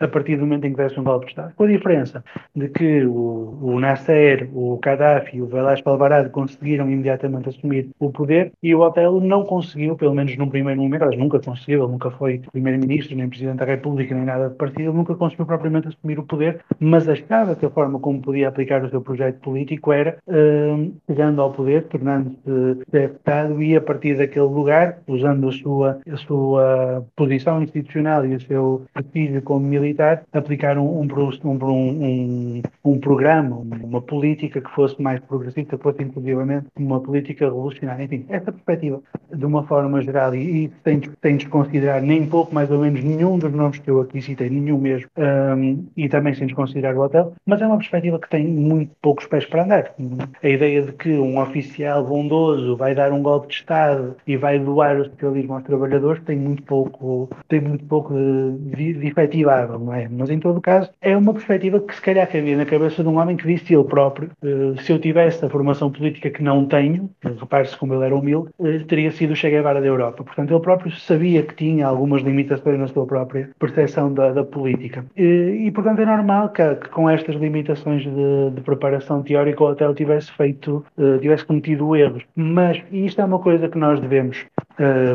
a partir do momento em que desse um golpe de Estado. Com a diferença de que o, o Nasser, o Gaddafi e o Velasco Alvarado conseguiram imediatamente assumir o poder e o hotel não conseguiu, pelo menos num primeiro momento, aliás, nunca conseguiu, ele nunca foi primeiro-ministro, nem presidente da República, nem nada de partido, ele nunca conseguiu propriamente assumir o poder, mas achava que a forma como podia aplicar o seu projeto político era uh, chegando ao poder, tornando-se deputado e a partir daquele lugar, usando a sua, a sua posição institucional e o seu prestígio como militar, aplicar um, um, um, um, programa, uma política que fosse mais progressista, que fosse inclusivamente uma política revolucionária. Enfim, essa perspectiva, de uma forma geral, e, e sem, sem desconsiderar nem pouco, mais ou menos, nenhum dos nomes que eu aqui citei, nenhum mesmo, um, e também sem desconsiderar o hotel, mas é uma perspectiva que tem muito poucos pés para andar. A ideia de que um oficial bondoso vai dar um golpe de Estado e vai doar o socialismo aos trabalhadores tem muito pouco, tem muito pouco de, de efetivável, não é? Mas em todo caso, é uma perspectiva que se calhar cabia na cabeça de um homem que disse ele próprio, uh, se eu tivesse a formação política que não tenho, repare-se como ele era humilde, uh, teria sido o Che Guevara da Europa. Portanto, ele próprio sabia que tinha algumas limitações na sua própria percepção da, da política. E, e, portanto, é normal que, que com estas limitações de, de, preparação teórica o hotel tivesse feito, tivesse cometido erros. Mas isto é uma coisa que nós devemos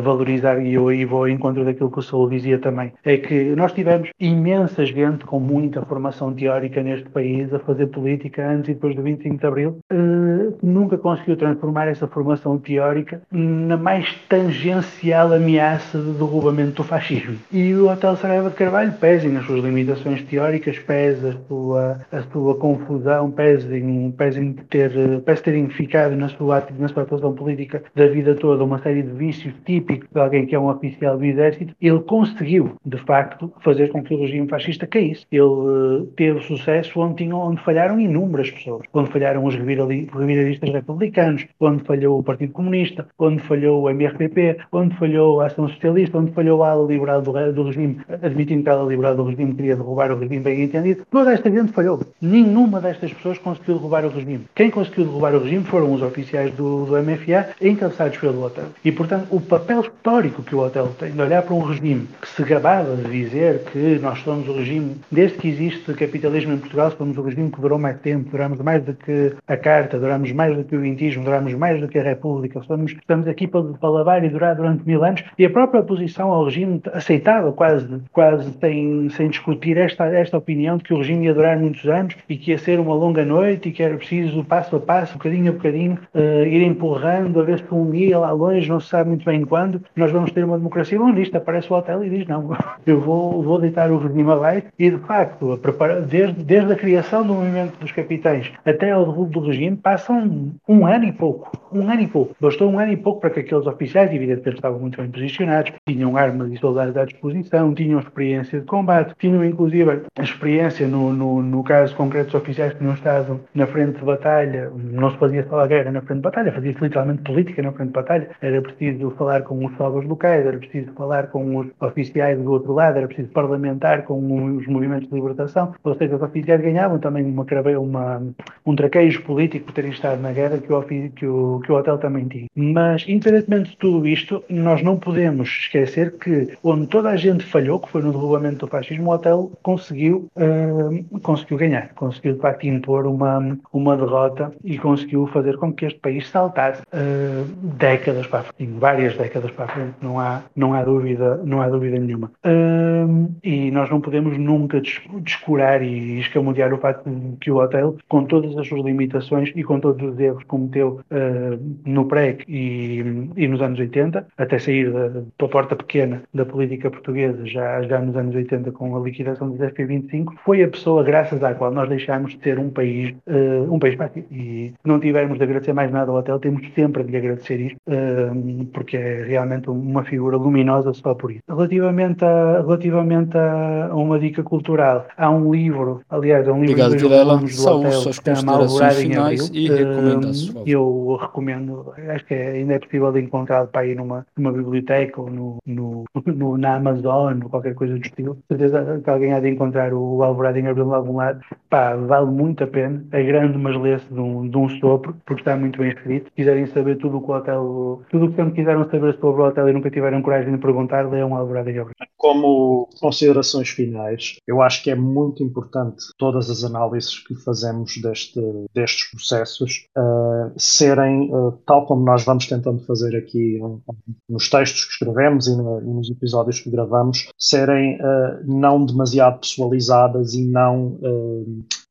valorizar, e eu aí vou ao encontro daquilo que o Saúl dizia também, é que nós tivemos imensa gente com muita formação teórica neste país a fazer política antes e depois do 25 de Abril, uh, nunca conseguiu transformar essa formação teórica na mais tangencial ameaça de derrubamento do fascismo. E o Hotel Saraiva de Carvalho, pesem as suas limitações teóricas, pese a sua, a sua confusão, pesem, pesem ter, pese terem ficado na sua, na sua atuação política da vida toda uma série de vícios típicos de alguém que é um oficial do exército, ele conseguiu, de facto, fazer com que o regime fascista caísse. Ele uh, teve sucesso onde, onde falharam inúmeras pessoas, onde falharam os reviralistas republicanos, onde falhou o Partido Comunista, onde falhou o MRPP, onde falhou a Ação Socialista, onde falhou a ala liberal do, do regime, admitindo que a ala liberal do regime queria derrubar o regime bem entendido. Toda esta gente falhou. Nenhuma destas pessoas conseguiu derrubar o regime. Quem conseguiu derrubar o regime foram os oficiais do, do MFA, encabeçados pelo OTAN. E, portanto, o papel histórico que o hotel tem, de olhar para um regime que se gabava de dizer que nós somos o regime, desde que existe capitalismo em Portugal, somos o regime que durou mais tempo, duramos mais do que a Carta, duramos mais do que o vintismo, duramos mais do que a República, somos, estamos aqui para, para lavar e durar durante mil anos, e a própria oposição ao regime aceitava quase, quase sem, sem discutir esta, esta opinião de que o regime ia durar muitos anos e que ia ser uma longa noite e que era preciso passo a passo, bocadinho a bocadinho, uh, ir empurrando, a ver se um dia lá longe, não se sabe muito bem quando, nós vamos ter uma democracia. Nisto aparece o hotel e diz: não, eu vou, vou deitar o regime abaixo. E de facto, a desde, desde a criação do movimento dos capitães até ao derrubo do regime, passam um ano e pouco. Um ano e pouco. Bastou um ano e pouco para que aqueles oficiais, evidentemente, estavam muito bem posicionados, tinham armas e soldados à disposição, tinham experiência de combate, tinham inclusive experiência no, no, no caso concreto dos oficiais que tinham estado na frente de batalha, não se fazia só a guerra na frente de batalha, fazia-se literalmente política na frente de batalha, era preciso falar com os salvos locais, era preciso falar com os oficiais do outro lado, era preciso parlamentar com os movimentos de libertação, ou seja, os oficiais ganhavam também uma, uma, um traquejo político por terem estado na guerra que o, que, o, que o hotel também tinha. Mas, independentemente de tudo isto, nós não podemos esquecer que onde toda a gente falhou, que foi no derrubamento do fascismo, o hotel conseguiu, uh, conseguiu ganhar, conseguiu de facto impor uma, uma derrota e conseguiu fazer com que este país saltasse uh, décadas para a frente, várias décadas para a frente, não há, não há, dúvida, não há dúvida nenhuma. Uh, e nós não podemos nunca descurar e escamotear o facto de que o hotel, com todas as suas limitações e com todos os erros que cometeu uh, no PREC e, e, nos anos 80, até sair da, pela porta pequena da política portuguesa, já, já nos anos 80, com a liquidação do FP25, foi a pessoa graças à qual nós deixámos de ter um país, uh, um país. E não tivermos de agradecer mais nada ao hotel, temos sempre de lhe agradecer isto, uh, porque é realmente uma figura luminosa só por isso. Relativamente a, relativamente a uma dica cultural, há um livro, aliás, é um livro Obrigado, de Vilela. São suas considerações finais e recomendações. Uh, eu recomendo, acho que é, ainda é possível de encontrar para ir numa, numa biblioteca ou no, no, no, na Amazon ou qualquer coisa do estilo. Certeza que alguém há de encontrar o Alvorada em Abril de algum lado. Pá, vale muito a pena. É grande, mas lê-se de um, de um sopro, porque está muito bem escrito. Se quiserem saber tudo o que o hotel, tudo o que sempre quiseram saber sobre o hotel e nunca tiveram coragem de perguntar, leiam Alvorada em Abril. Como considerações finais, eu acho que é muito importante todas as análises que fazemos deste, destes processos uh, serem, uh, tal como nós vamos tentando fazer aqui um, nos textos que escrevemos e, no, e, nos episódios que gravamos, serem uh, não demasiado pessoalizadas e não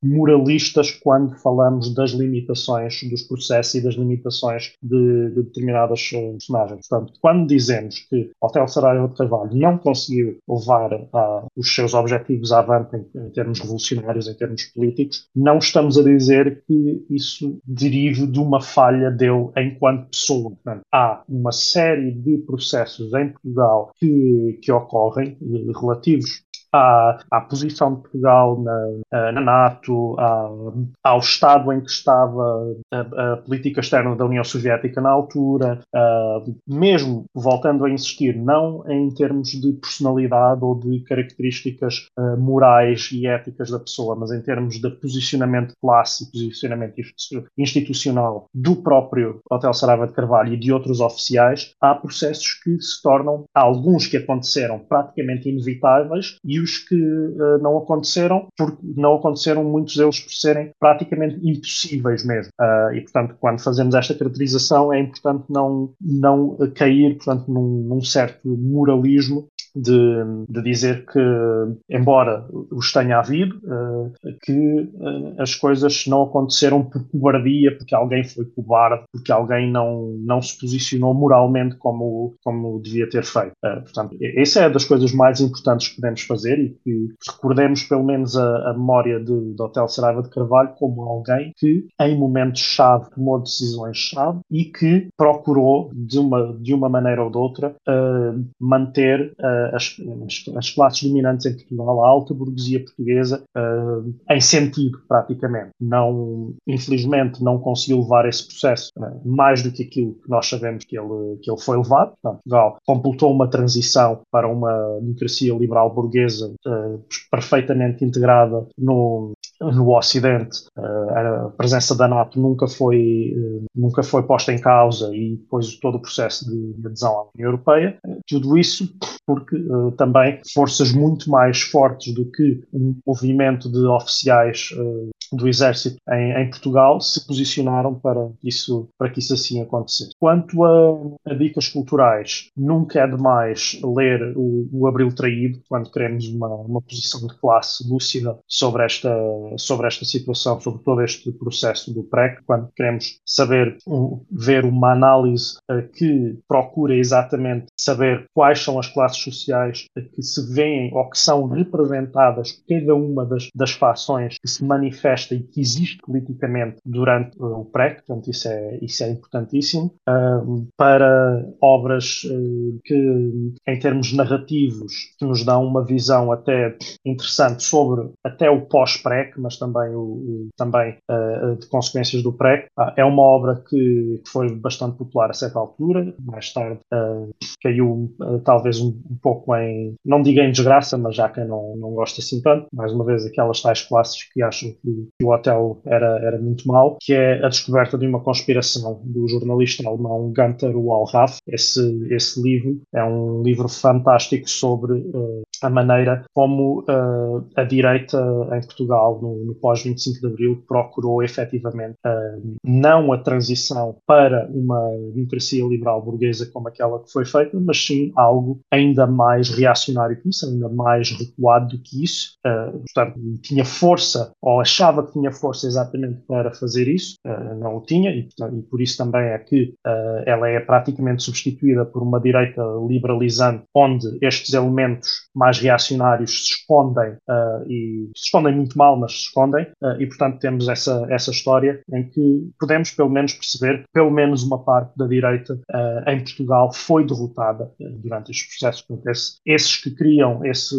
moralistas quando falamos das limitações dos processos e das limitações de, de determinadas personagens. Portanto, quando dizemos que Hotel Saraiva de Carvalho não conseguiu levar uh, os seus objetivos avante em, em, termos revolucionários, em termos políticos, não estamos a dizer que isso derive de uma falha dele enquanto pessoa. Portanto, há uma série de processos em Portugal que, que ocorrem relativos à, à posição de Portugal na, eh, na NATO, à, ao estado em que estava a, a, política externa da União Soviética na altura, uh, mesmo voltando a insistir, não em termos de personalidade ou de características uh, morais e éticas da pessoa, mas em termos de posicionamento de classe posicionamento institucional do próprio Hotel Saraiva de Carvalho e de outros oficiais, há processos que se tornam, alguns que aconteceram praticamente inevitáveis e os que uh, não aconteceram, porque não aconteceram muitos deles por serem praticamente impossíveis mesmo. Uh, e, portanto, quando fazemos esta caracterização, é importante não, não cair, portanto, num, num certo moralismo de, de, dizer que, embora os tenha havido, uh, que uh, as coisas não aconteceram por cobardia, porque alguém foi cobarde, porque alguém não, não se posicionou moralmente como, como devia ter feito. Uh, portanto, essa é das coisas mais importantes que podemos fazer e que recordemos pelo menos a, a memória de, de Hotel Saraiva de Carvalho como alguém que, em momentos-chave, tomou decisões-chave e que procurou, de uma, de uma maneira ou de outra, manter uh, as, as, classes dominantes em Portugal, a alta burguesia portuguesa, uh, em sentido, praticamente. Não, infelizmente, não conseguiu levar esse processo uh, mais do que aquilo que nós sabemos que ele, que ele foi levado. Portugal completou uma transição para uma democracia liberal burguesa perfeitamente integrada no, no Ocidente. a presença da NATO nunca foi, nunca foi posta em causa e depois todo o processo de adesão à União Europeia. Tudo isso porque uh, também forças muito mais fortes do que um movimento de oficiais uh, do Exército em, em, Portugal se posicionaram para, isso, para que isso assim acontecesse. Quanto a, a dicas culturais, nunca é demais ler o, o Abril Traído quando queremos uma, uma posição de classe lúcida sobre esta, sobre esta situação, sobre todo este processo do PREC, quando queremos saber, um, ver uma análise uh, que procura exatamente saber quais são as classes sociais que se veem ou que são representadas cada uma das, das fações que se manifestam e que existe politicamente durante o PREC, portanto isso é, isso é importantíssimo, uh, para obras uh, que, em termos narrativos, nos dão uma visão até interessante sobre até o pós-PREC, mas também, o, o também uh, de consequências do PREC. é uma obra que, foi bastante popular a certa altura, mais tarde caiu talvez um, um, pouco em, não digo em desgraça, mas já quem não, não gosta assim tanto, mais uma vez aquelas tais classes que acham que que o hotel era, era muito mau, que é a descoberta de uma conspiração do jornalista alemão Gunther Wallraff. Esse, esse livro é um livro fantástico sobre uh, a maneira como uh, a direita em Portugal, no, no pós-25 de Abril, procurou efetivamente uh, não a transição para uma democracia liberal burguesa como aquela que foi feita, mas sim algo ainda mais reacionário que isso, ainda mais recuado do que isso. portanto, tinha força, ou achava que tinha força exatamente para fazer isso, uh, não o tinha, e, e, por isso também é que uh, ela é praticamente substituída por uma direita liberalizante, onde estes elementos mais reacionários se escondem, uh, e se escondem muito mal, mas se escondem, e portanto temos essa, essa história em que podemos pelo menos perceber que pelo menos uma parte da direita em Portugal foi derrotada durante estes processos. Esse, esses que criam esse,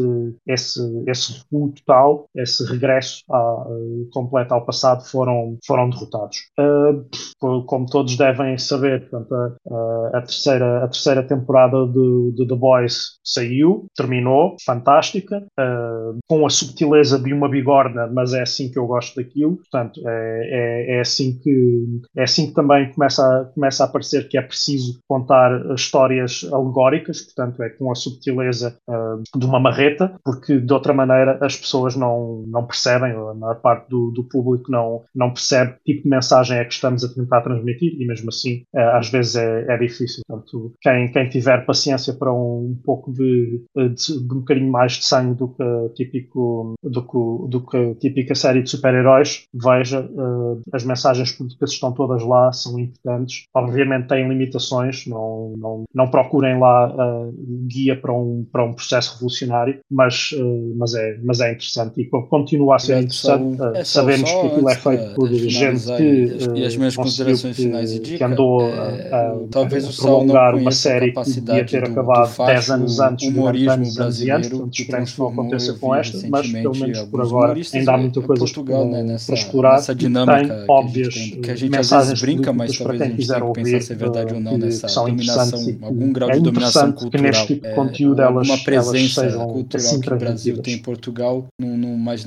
esse, esse recuo total, esse regresso à, completa ao passado foram, foram derrotados. Uh, como todos devem saber, portanto, a, a, terceira, a terceira temporada de, de, The Boys saiu, terminou, fantástica, uh, com a subtileza de uma bigorna, mas é assim que eu gosto daquilo. Portanto, é, é, é, assim que é assim que também começa a, começa a aparecer que é preciso contar histórias alegóricas, portanto, é com a subtileza uh, de uma marreta, porque de outra maneira as pessoas não, não percebem, a maior parte do, do, público não, não percebe que tipo de mensagem é que estamos a tentar transmitir e mesmo assim é, às vezes é, é, difícil. Portanto, quem, quem tiver paciência para um, um pouco de, de, de, um bocadinho mais de sangue do que típico do que, do que típica série de super-heróis, veja uh, as mensagens políticas estão todas lá, são importantes. Obviamente têm limitações, não, não, não procurem lá uh, guia para um, para um processo revolucionário, mas, uh, mas, é, mas é interessante e continua a ser interessante. É sabemos que aquilo é feito por gente que, e as minhas considerações que, finais e dica, que andou é, a, talvez a prolongar uma série que devia ter do, acabado do 10 anos antes, humorismo anos brasileiro, antes, portanto que não aconteça com esta, mas pelo menos por agora ainda há muita coisa Portugal, né, nessa, para explorar. Nessa dinâmica tem óbvias que a gente às vezes brinca, mas talvez a gente tenha que pensar se é verdade ou não nessa dominação, algum grau de dominação cultural. Que neste conteúdo elas, uma presença cultural assim que o Brasil tem em Portugal, mas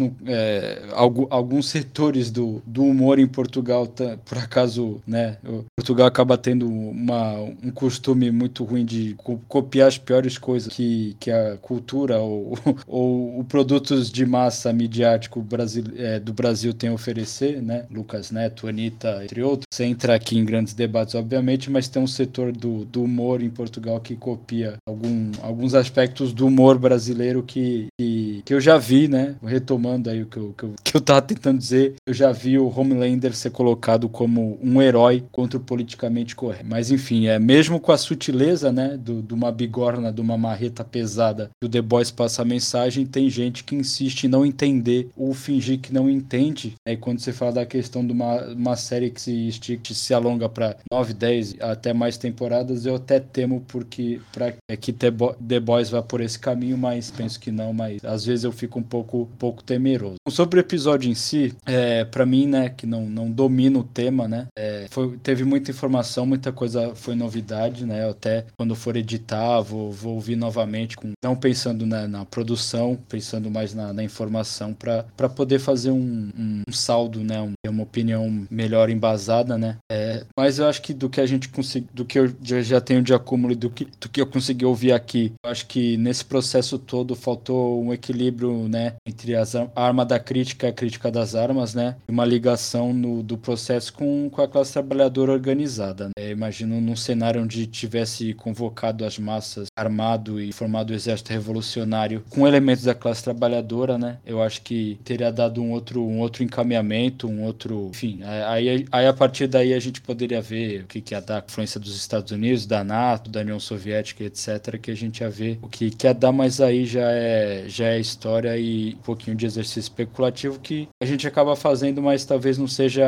alguns setores do, do humor em Portugal, tá, por acaso, né? Portugal acaba tendo uma, um costume muito ruim de copiar as piores coisas que, que a cultura ou, ou, ou produtos de massa midiático Brasil, é, do Brasil tem a oferecer, né? Lucas Neto, Anitta, entre outros. Você entra aqui em grandes debates, obviamente, mas tem um setor do, do humor em Portugal que copia algum, alguns aspectos do humor brasileiro que, que, que eu já vi, né? Retomando aí o que eu, que eu, que eu tava tentando dizer, eu já vi o Homelander ser colocado como um herói contra o politicamente correto. Mas enfim, é mesmo com a sutileza, né, do, de uma bigorna, de uma marreta pesada, do The Boys passa a mensagem, tem gente que insiste em não entender ou fingir que não entende. Aí quando você fala da questão de uma, uma série que se estica, se alonga para 9, 10, até mais temporadas, eu até temo porque para é que The, The Boys vá por esse caminho, mas penso que não, mas às vezes eu fico um pouco, pouco temeroso. Sobre o episódio em si, é, para mim, né, que não, não domina o tema, né, é, foi, teve muita informação, muita coisa foi novidade, né, até quando for editar, vou, vou ouvir novamente, com, não pensando na, na produção, pensando mais na, na informação, para poder fazer um, um, um saldo, né, um, uma opinião melhor embasada, né, é, mas eu acho que do que a gente conseguiu, do que eu já, já tenho de acúmulo e do que, do que eu consegui ouvir aqui, eu acho que nesse processo todo faltou um equilíbrio, né, entre as, a arma da crítica e a crítica das armas, né, uma ligação no, do processo com, com a classe trabalhadora organizada. Né? Imagino num cenário onde tivesse convocado as massas, armado e formado o exército revolucionário com elementos da classe trabalhadora, né, eu acho que teria dado um outro, um outro encaminhamento, um outro, enfim, aí, aí a partir daí a gente poderia ver o que, que é da influência dos Estados Unidos, da NATO, da União Soviética, etc., que a gente ia ver o que quer dar, mas aí já é, já é história e um pouquinho de exercício especulativo que a gente acaba fazendo, mas talvez não seja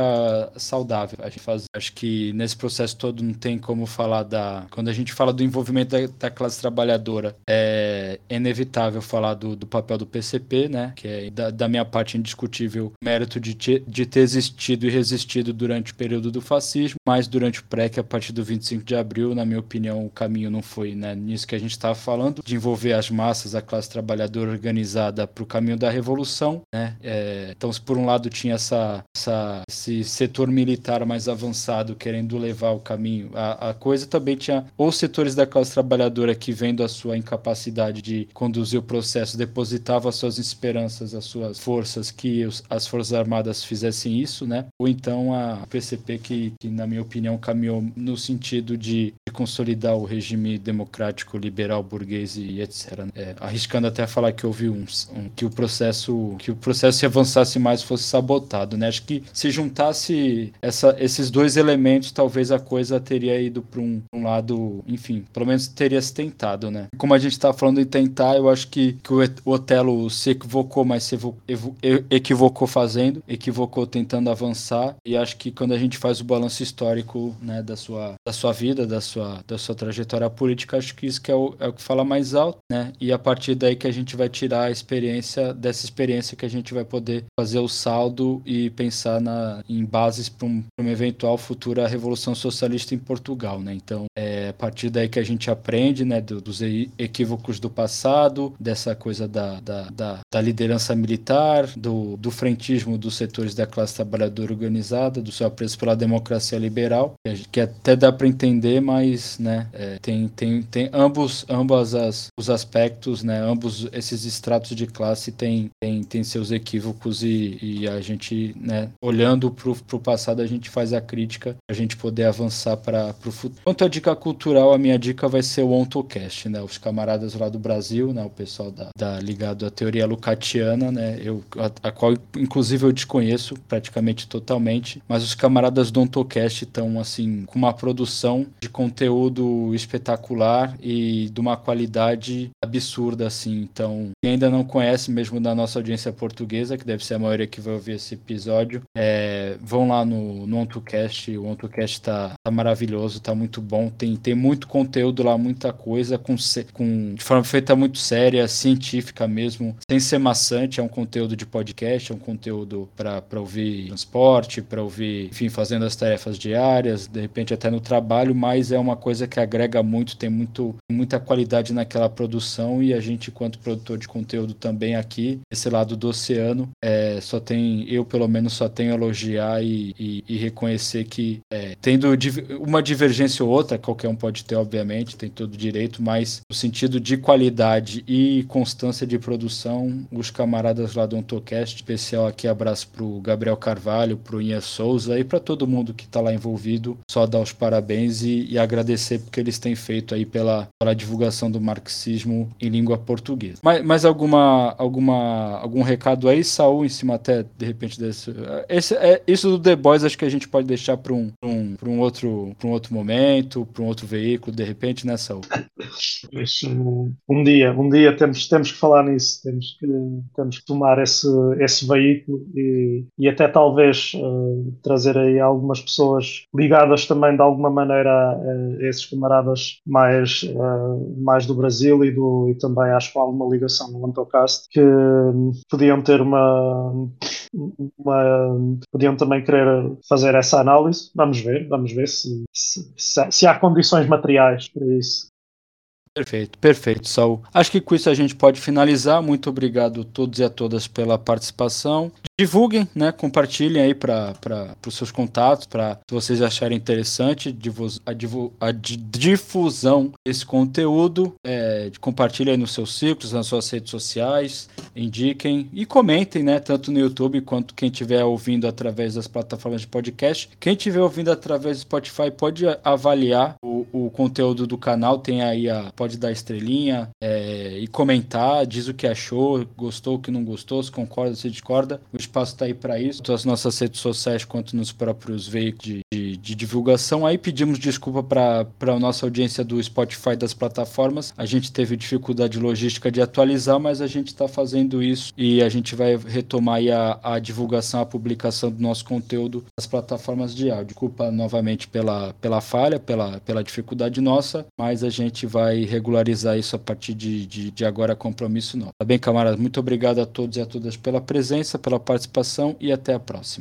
saudável. A gente faz, acho que nesse processo todo não tem como falar da. Quando a gente fala do envolvimento da, da classe trabalhadora, é inevitável falar do, do papel do PCP, né? Que é da, da minha parte indiscutível mérito de, de ter existido e resistido durante o período do fascismo, mas durante o pré, que a partir do 25 de abril, na minha opinião, o caminho não foi né, nisso que a gente estava falando, de envolver as massas, a classe trabalhadora organizada para o caminho da revolução. Né? É, então, se por um lado tinha essa, essa, esse setor militar mais avançado querendo levar o caminho, a, a coisa também tinha os setores da classe trabalhadora que, vendo a sua incapacidade de conduzir o processo, depositavam as suas esperanças, as suas forças, que os, as Forças Armadas fizessem isso, né? ou então a PCP, que, que na minha opinião, caminhou no sentido de, de consolidar o regime democrático, liberal, burguês e etc. É, arriscando até falar que houve um, um, que o processo que o processo se avançasse mais fosse sabotado, né? Acho que se juntasse essa, esses dois elementos, talvez a coisa teria ido para um, um, lado, enfim, pelo menos teria se tentado, né? Como a gente está falando em tentar, eu acho que, que o Otelo se equivocou, mas se equivocou fazendo, equivocou tentando avançar e acho que quando a gente faz o balanço histórico, né, da sua da sua vida, da sua da sua trajetória política, acho que isso que é o, é o que fala mais alto, né? E a partir daí que a gente vai tirar a experiência, dessa experiência que a gente vai poder fazer o saldo e pensar na, em bases para um, uma eventual futura revolução socialista em Portugal, né? Então, é a partir daí que a gente aprende, né, do, dos equívocos do passado, dessa coisa da, da, da, da liderança militar, do, do frentismo dos setores da classe trabalhadora organizada, do seu apreço pela democracia liberal, que, que até dá para entender, mas, né, é, tem, tem, tem ambos, ambas as, os aspectos, né, ambos esses estratos de classe têm tem, tem seus equívocos e, e a gente, né, olhando para o passado, a gente faz a crítica, a gente poder avançar para o futuro. Quanto à dica cultural, a minha dica vai ser o OntoCast, né, os camaradas lá do Brasil, né, o pessoal da, da ligado à teoria lucatiana, né, eu, a, a qual inclusive eu desconheço praticamente totalmente, mas os camaradas do OntoCast estão, assim, com uma produção de conteúdo espetacular e de uma qualidade absurda, assim. Então, quem ainda não conhece, mesmo da nossa audiência portuguesa, que deve ser a maioria que vai ouvir esse episódio, é, vão lá no, no OntoCast. O OntoCast tá, tá maravilhoso, tá muito bom. Tem, tem muito conteúdo lá, muita coisa, com, com, de forma feita muito séria, científica mesmo, sem ser maçante. É um conteúdo de podcast, é um conteúdo para ouvir transporte, para ouvir, enfim, fazendo as tarefas diárias, de repente até no trabalho, mas é uma coisa que agrega muito, tem muito, muita qualidade naquela produção e a gente, enquanto produtor de conteúdo também aqui, esse lado do oceano, é, só tem, eu pelo menos só tenho elogiar e, e, e reconhecer que é, tendo uma divergência ou outra, qualquer um pode ter, obviamente, tem todo direito, mas no sentido de qualidade e constância de produção, os camaradas lá do Ontocast, especial aqui abraço pro Gabriel Carvalho, pro Inha Souza e para todo mundo que está lá envolvido, só dar os parabéns e, e, agradecer porque eles têm feito aí pela, pela divulgação do marxismo em língua portuguesa. Mais, mais alguma, alguma, algum recado aí, Saul, em cima até, de repente, desse... Esse, é, isso do The Boys acho que a gente pode deixar para um, um, um, outro, um outro momento, para um outro veículo, de repente, né, Saul? Um dia, um dia temos, temos que falar nisso, temos que, temos que tomar esse, esse veículo e, e até talvez uh, trazer aí algumas pessoas ligadas também de alguma maneira a, a esses camaradas mais, uh, mais do Brasil e, do, e também acho que há alguma ligação no Antocast que hum, podiam ter uma, uma, podiam também querer fazer essa análise. Vamos ver, vamos ver se, se, se, se há condições materiais para isso. Perfeito, perfeito, Saul. Acho que com isso a gente pode finalizar. Muito obrigado a todos e a todas pela participação. Divulguem, né? Compartilhem aí para os seus contatos, para se vocês acharem interessante a, a difusão desse conteúdo. É, compartilhem aí nos seus ciclos, nas suas redes sociais, indiquem e comentem, né? Tanto no YouTube quanto quem estiver ouvindo através das plataformas de podcast. Quem estiver ouvindo através do Spotify pode avaliar o, o conteúdo do canal, tem aí a pode dar estrelinha é, e comentar, diz o que achou, gostou, o que não gostou, se concorda, se discorda. O espaço está aí para isso, tanto nas nossas redes sociais quanto nos próprios veículos de, de, de divulgação. Aí pedimos desculpa para a nossa audiência do Spotify das plataformas. A gente teve dificuldade logística de atualizar, mas a gente está fazendo isso e a gente vai retomar a, a divulgação, a publicação do nosso conteúdo nas plataformas de áudio. Desculpa novamente pela, pela falha, pela, pela dificuldade nossa, mas a gente vai regularizar isso a partir de, de, de agora, compromisso não. Tá bem, camaradas? Muito obrigado a todos e a todas pela presença, pela participação e até a próxima.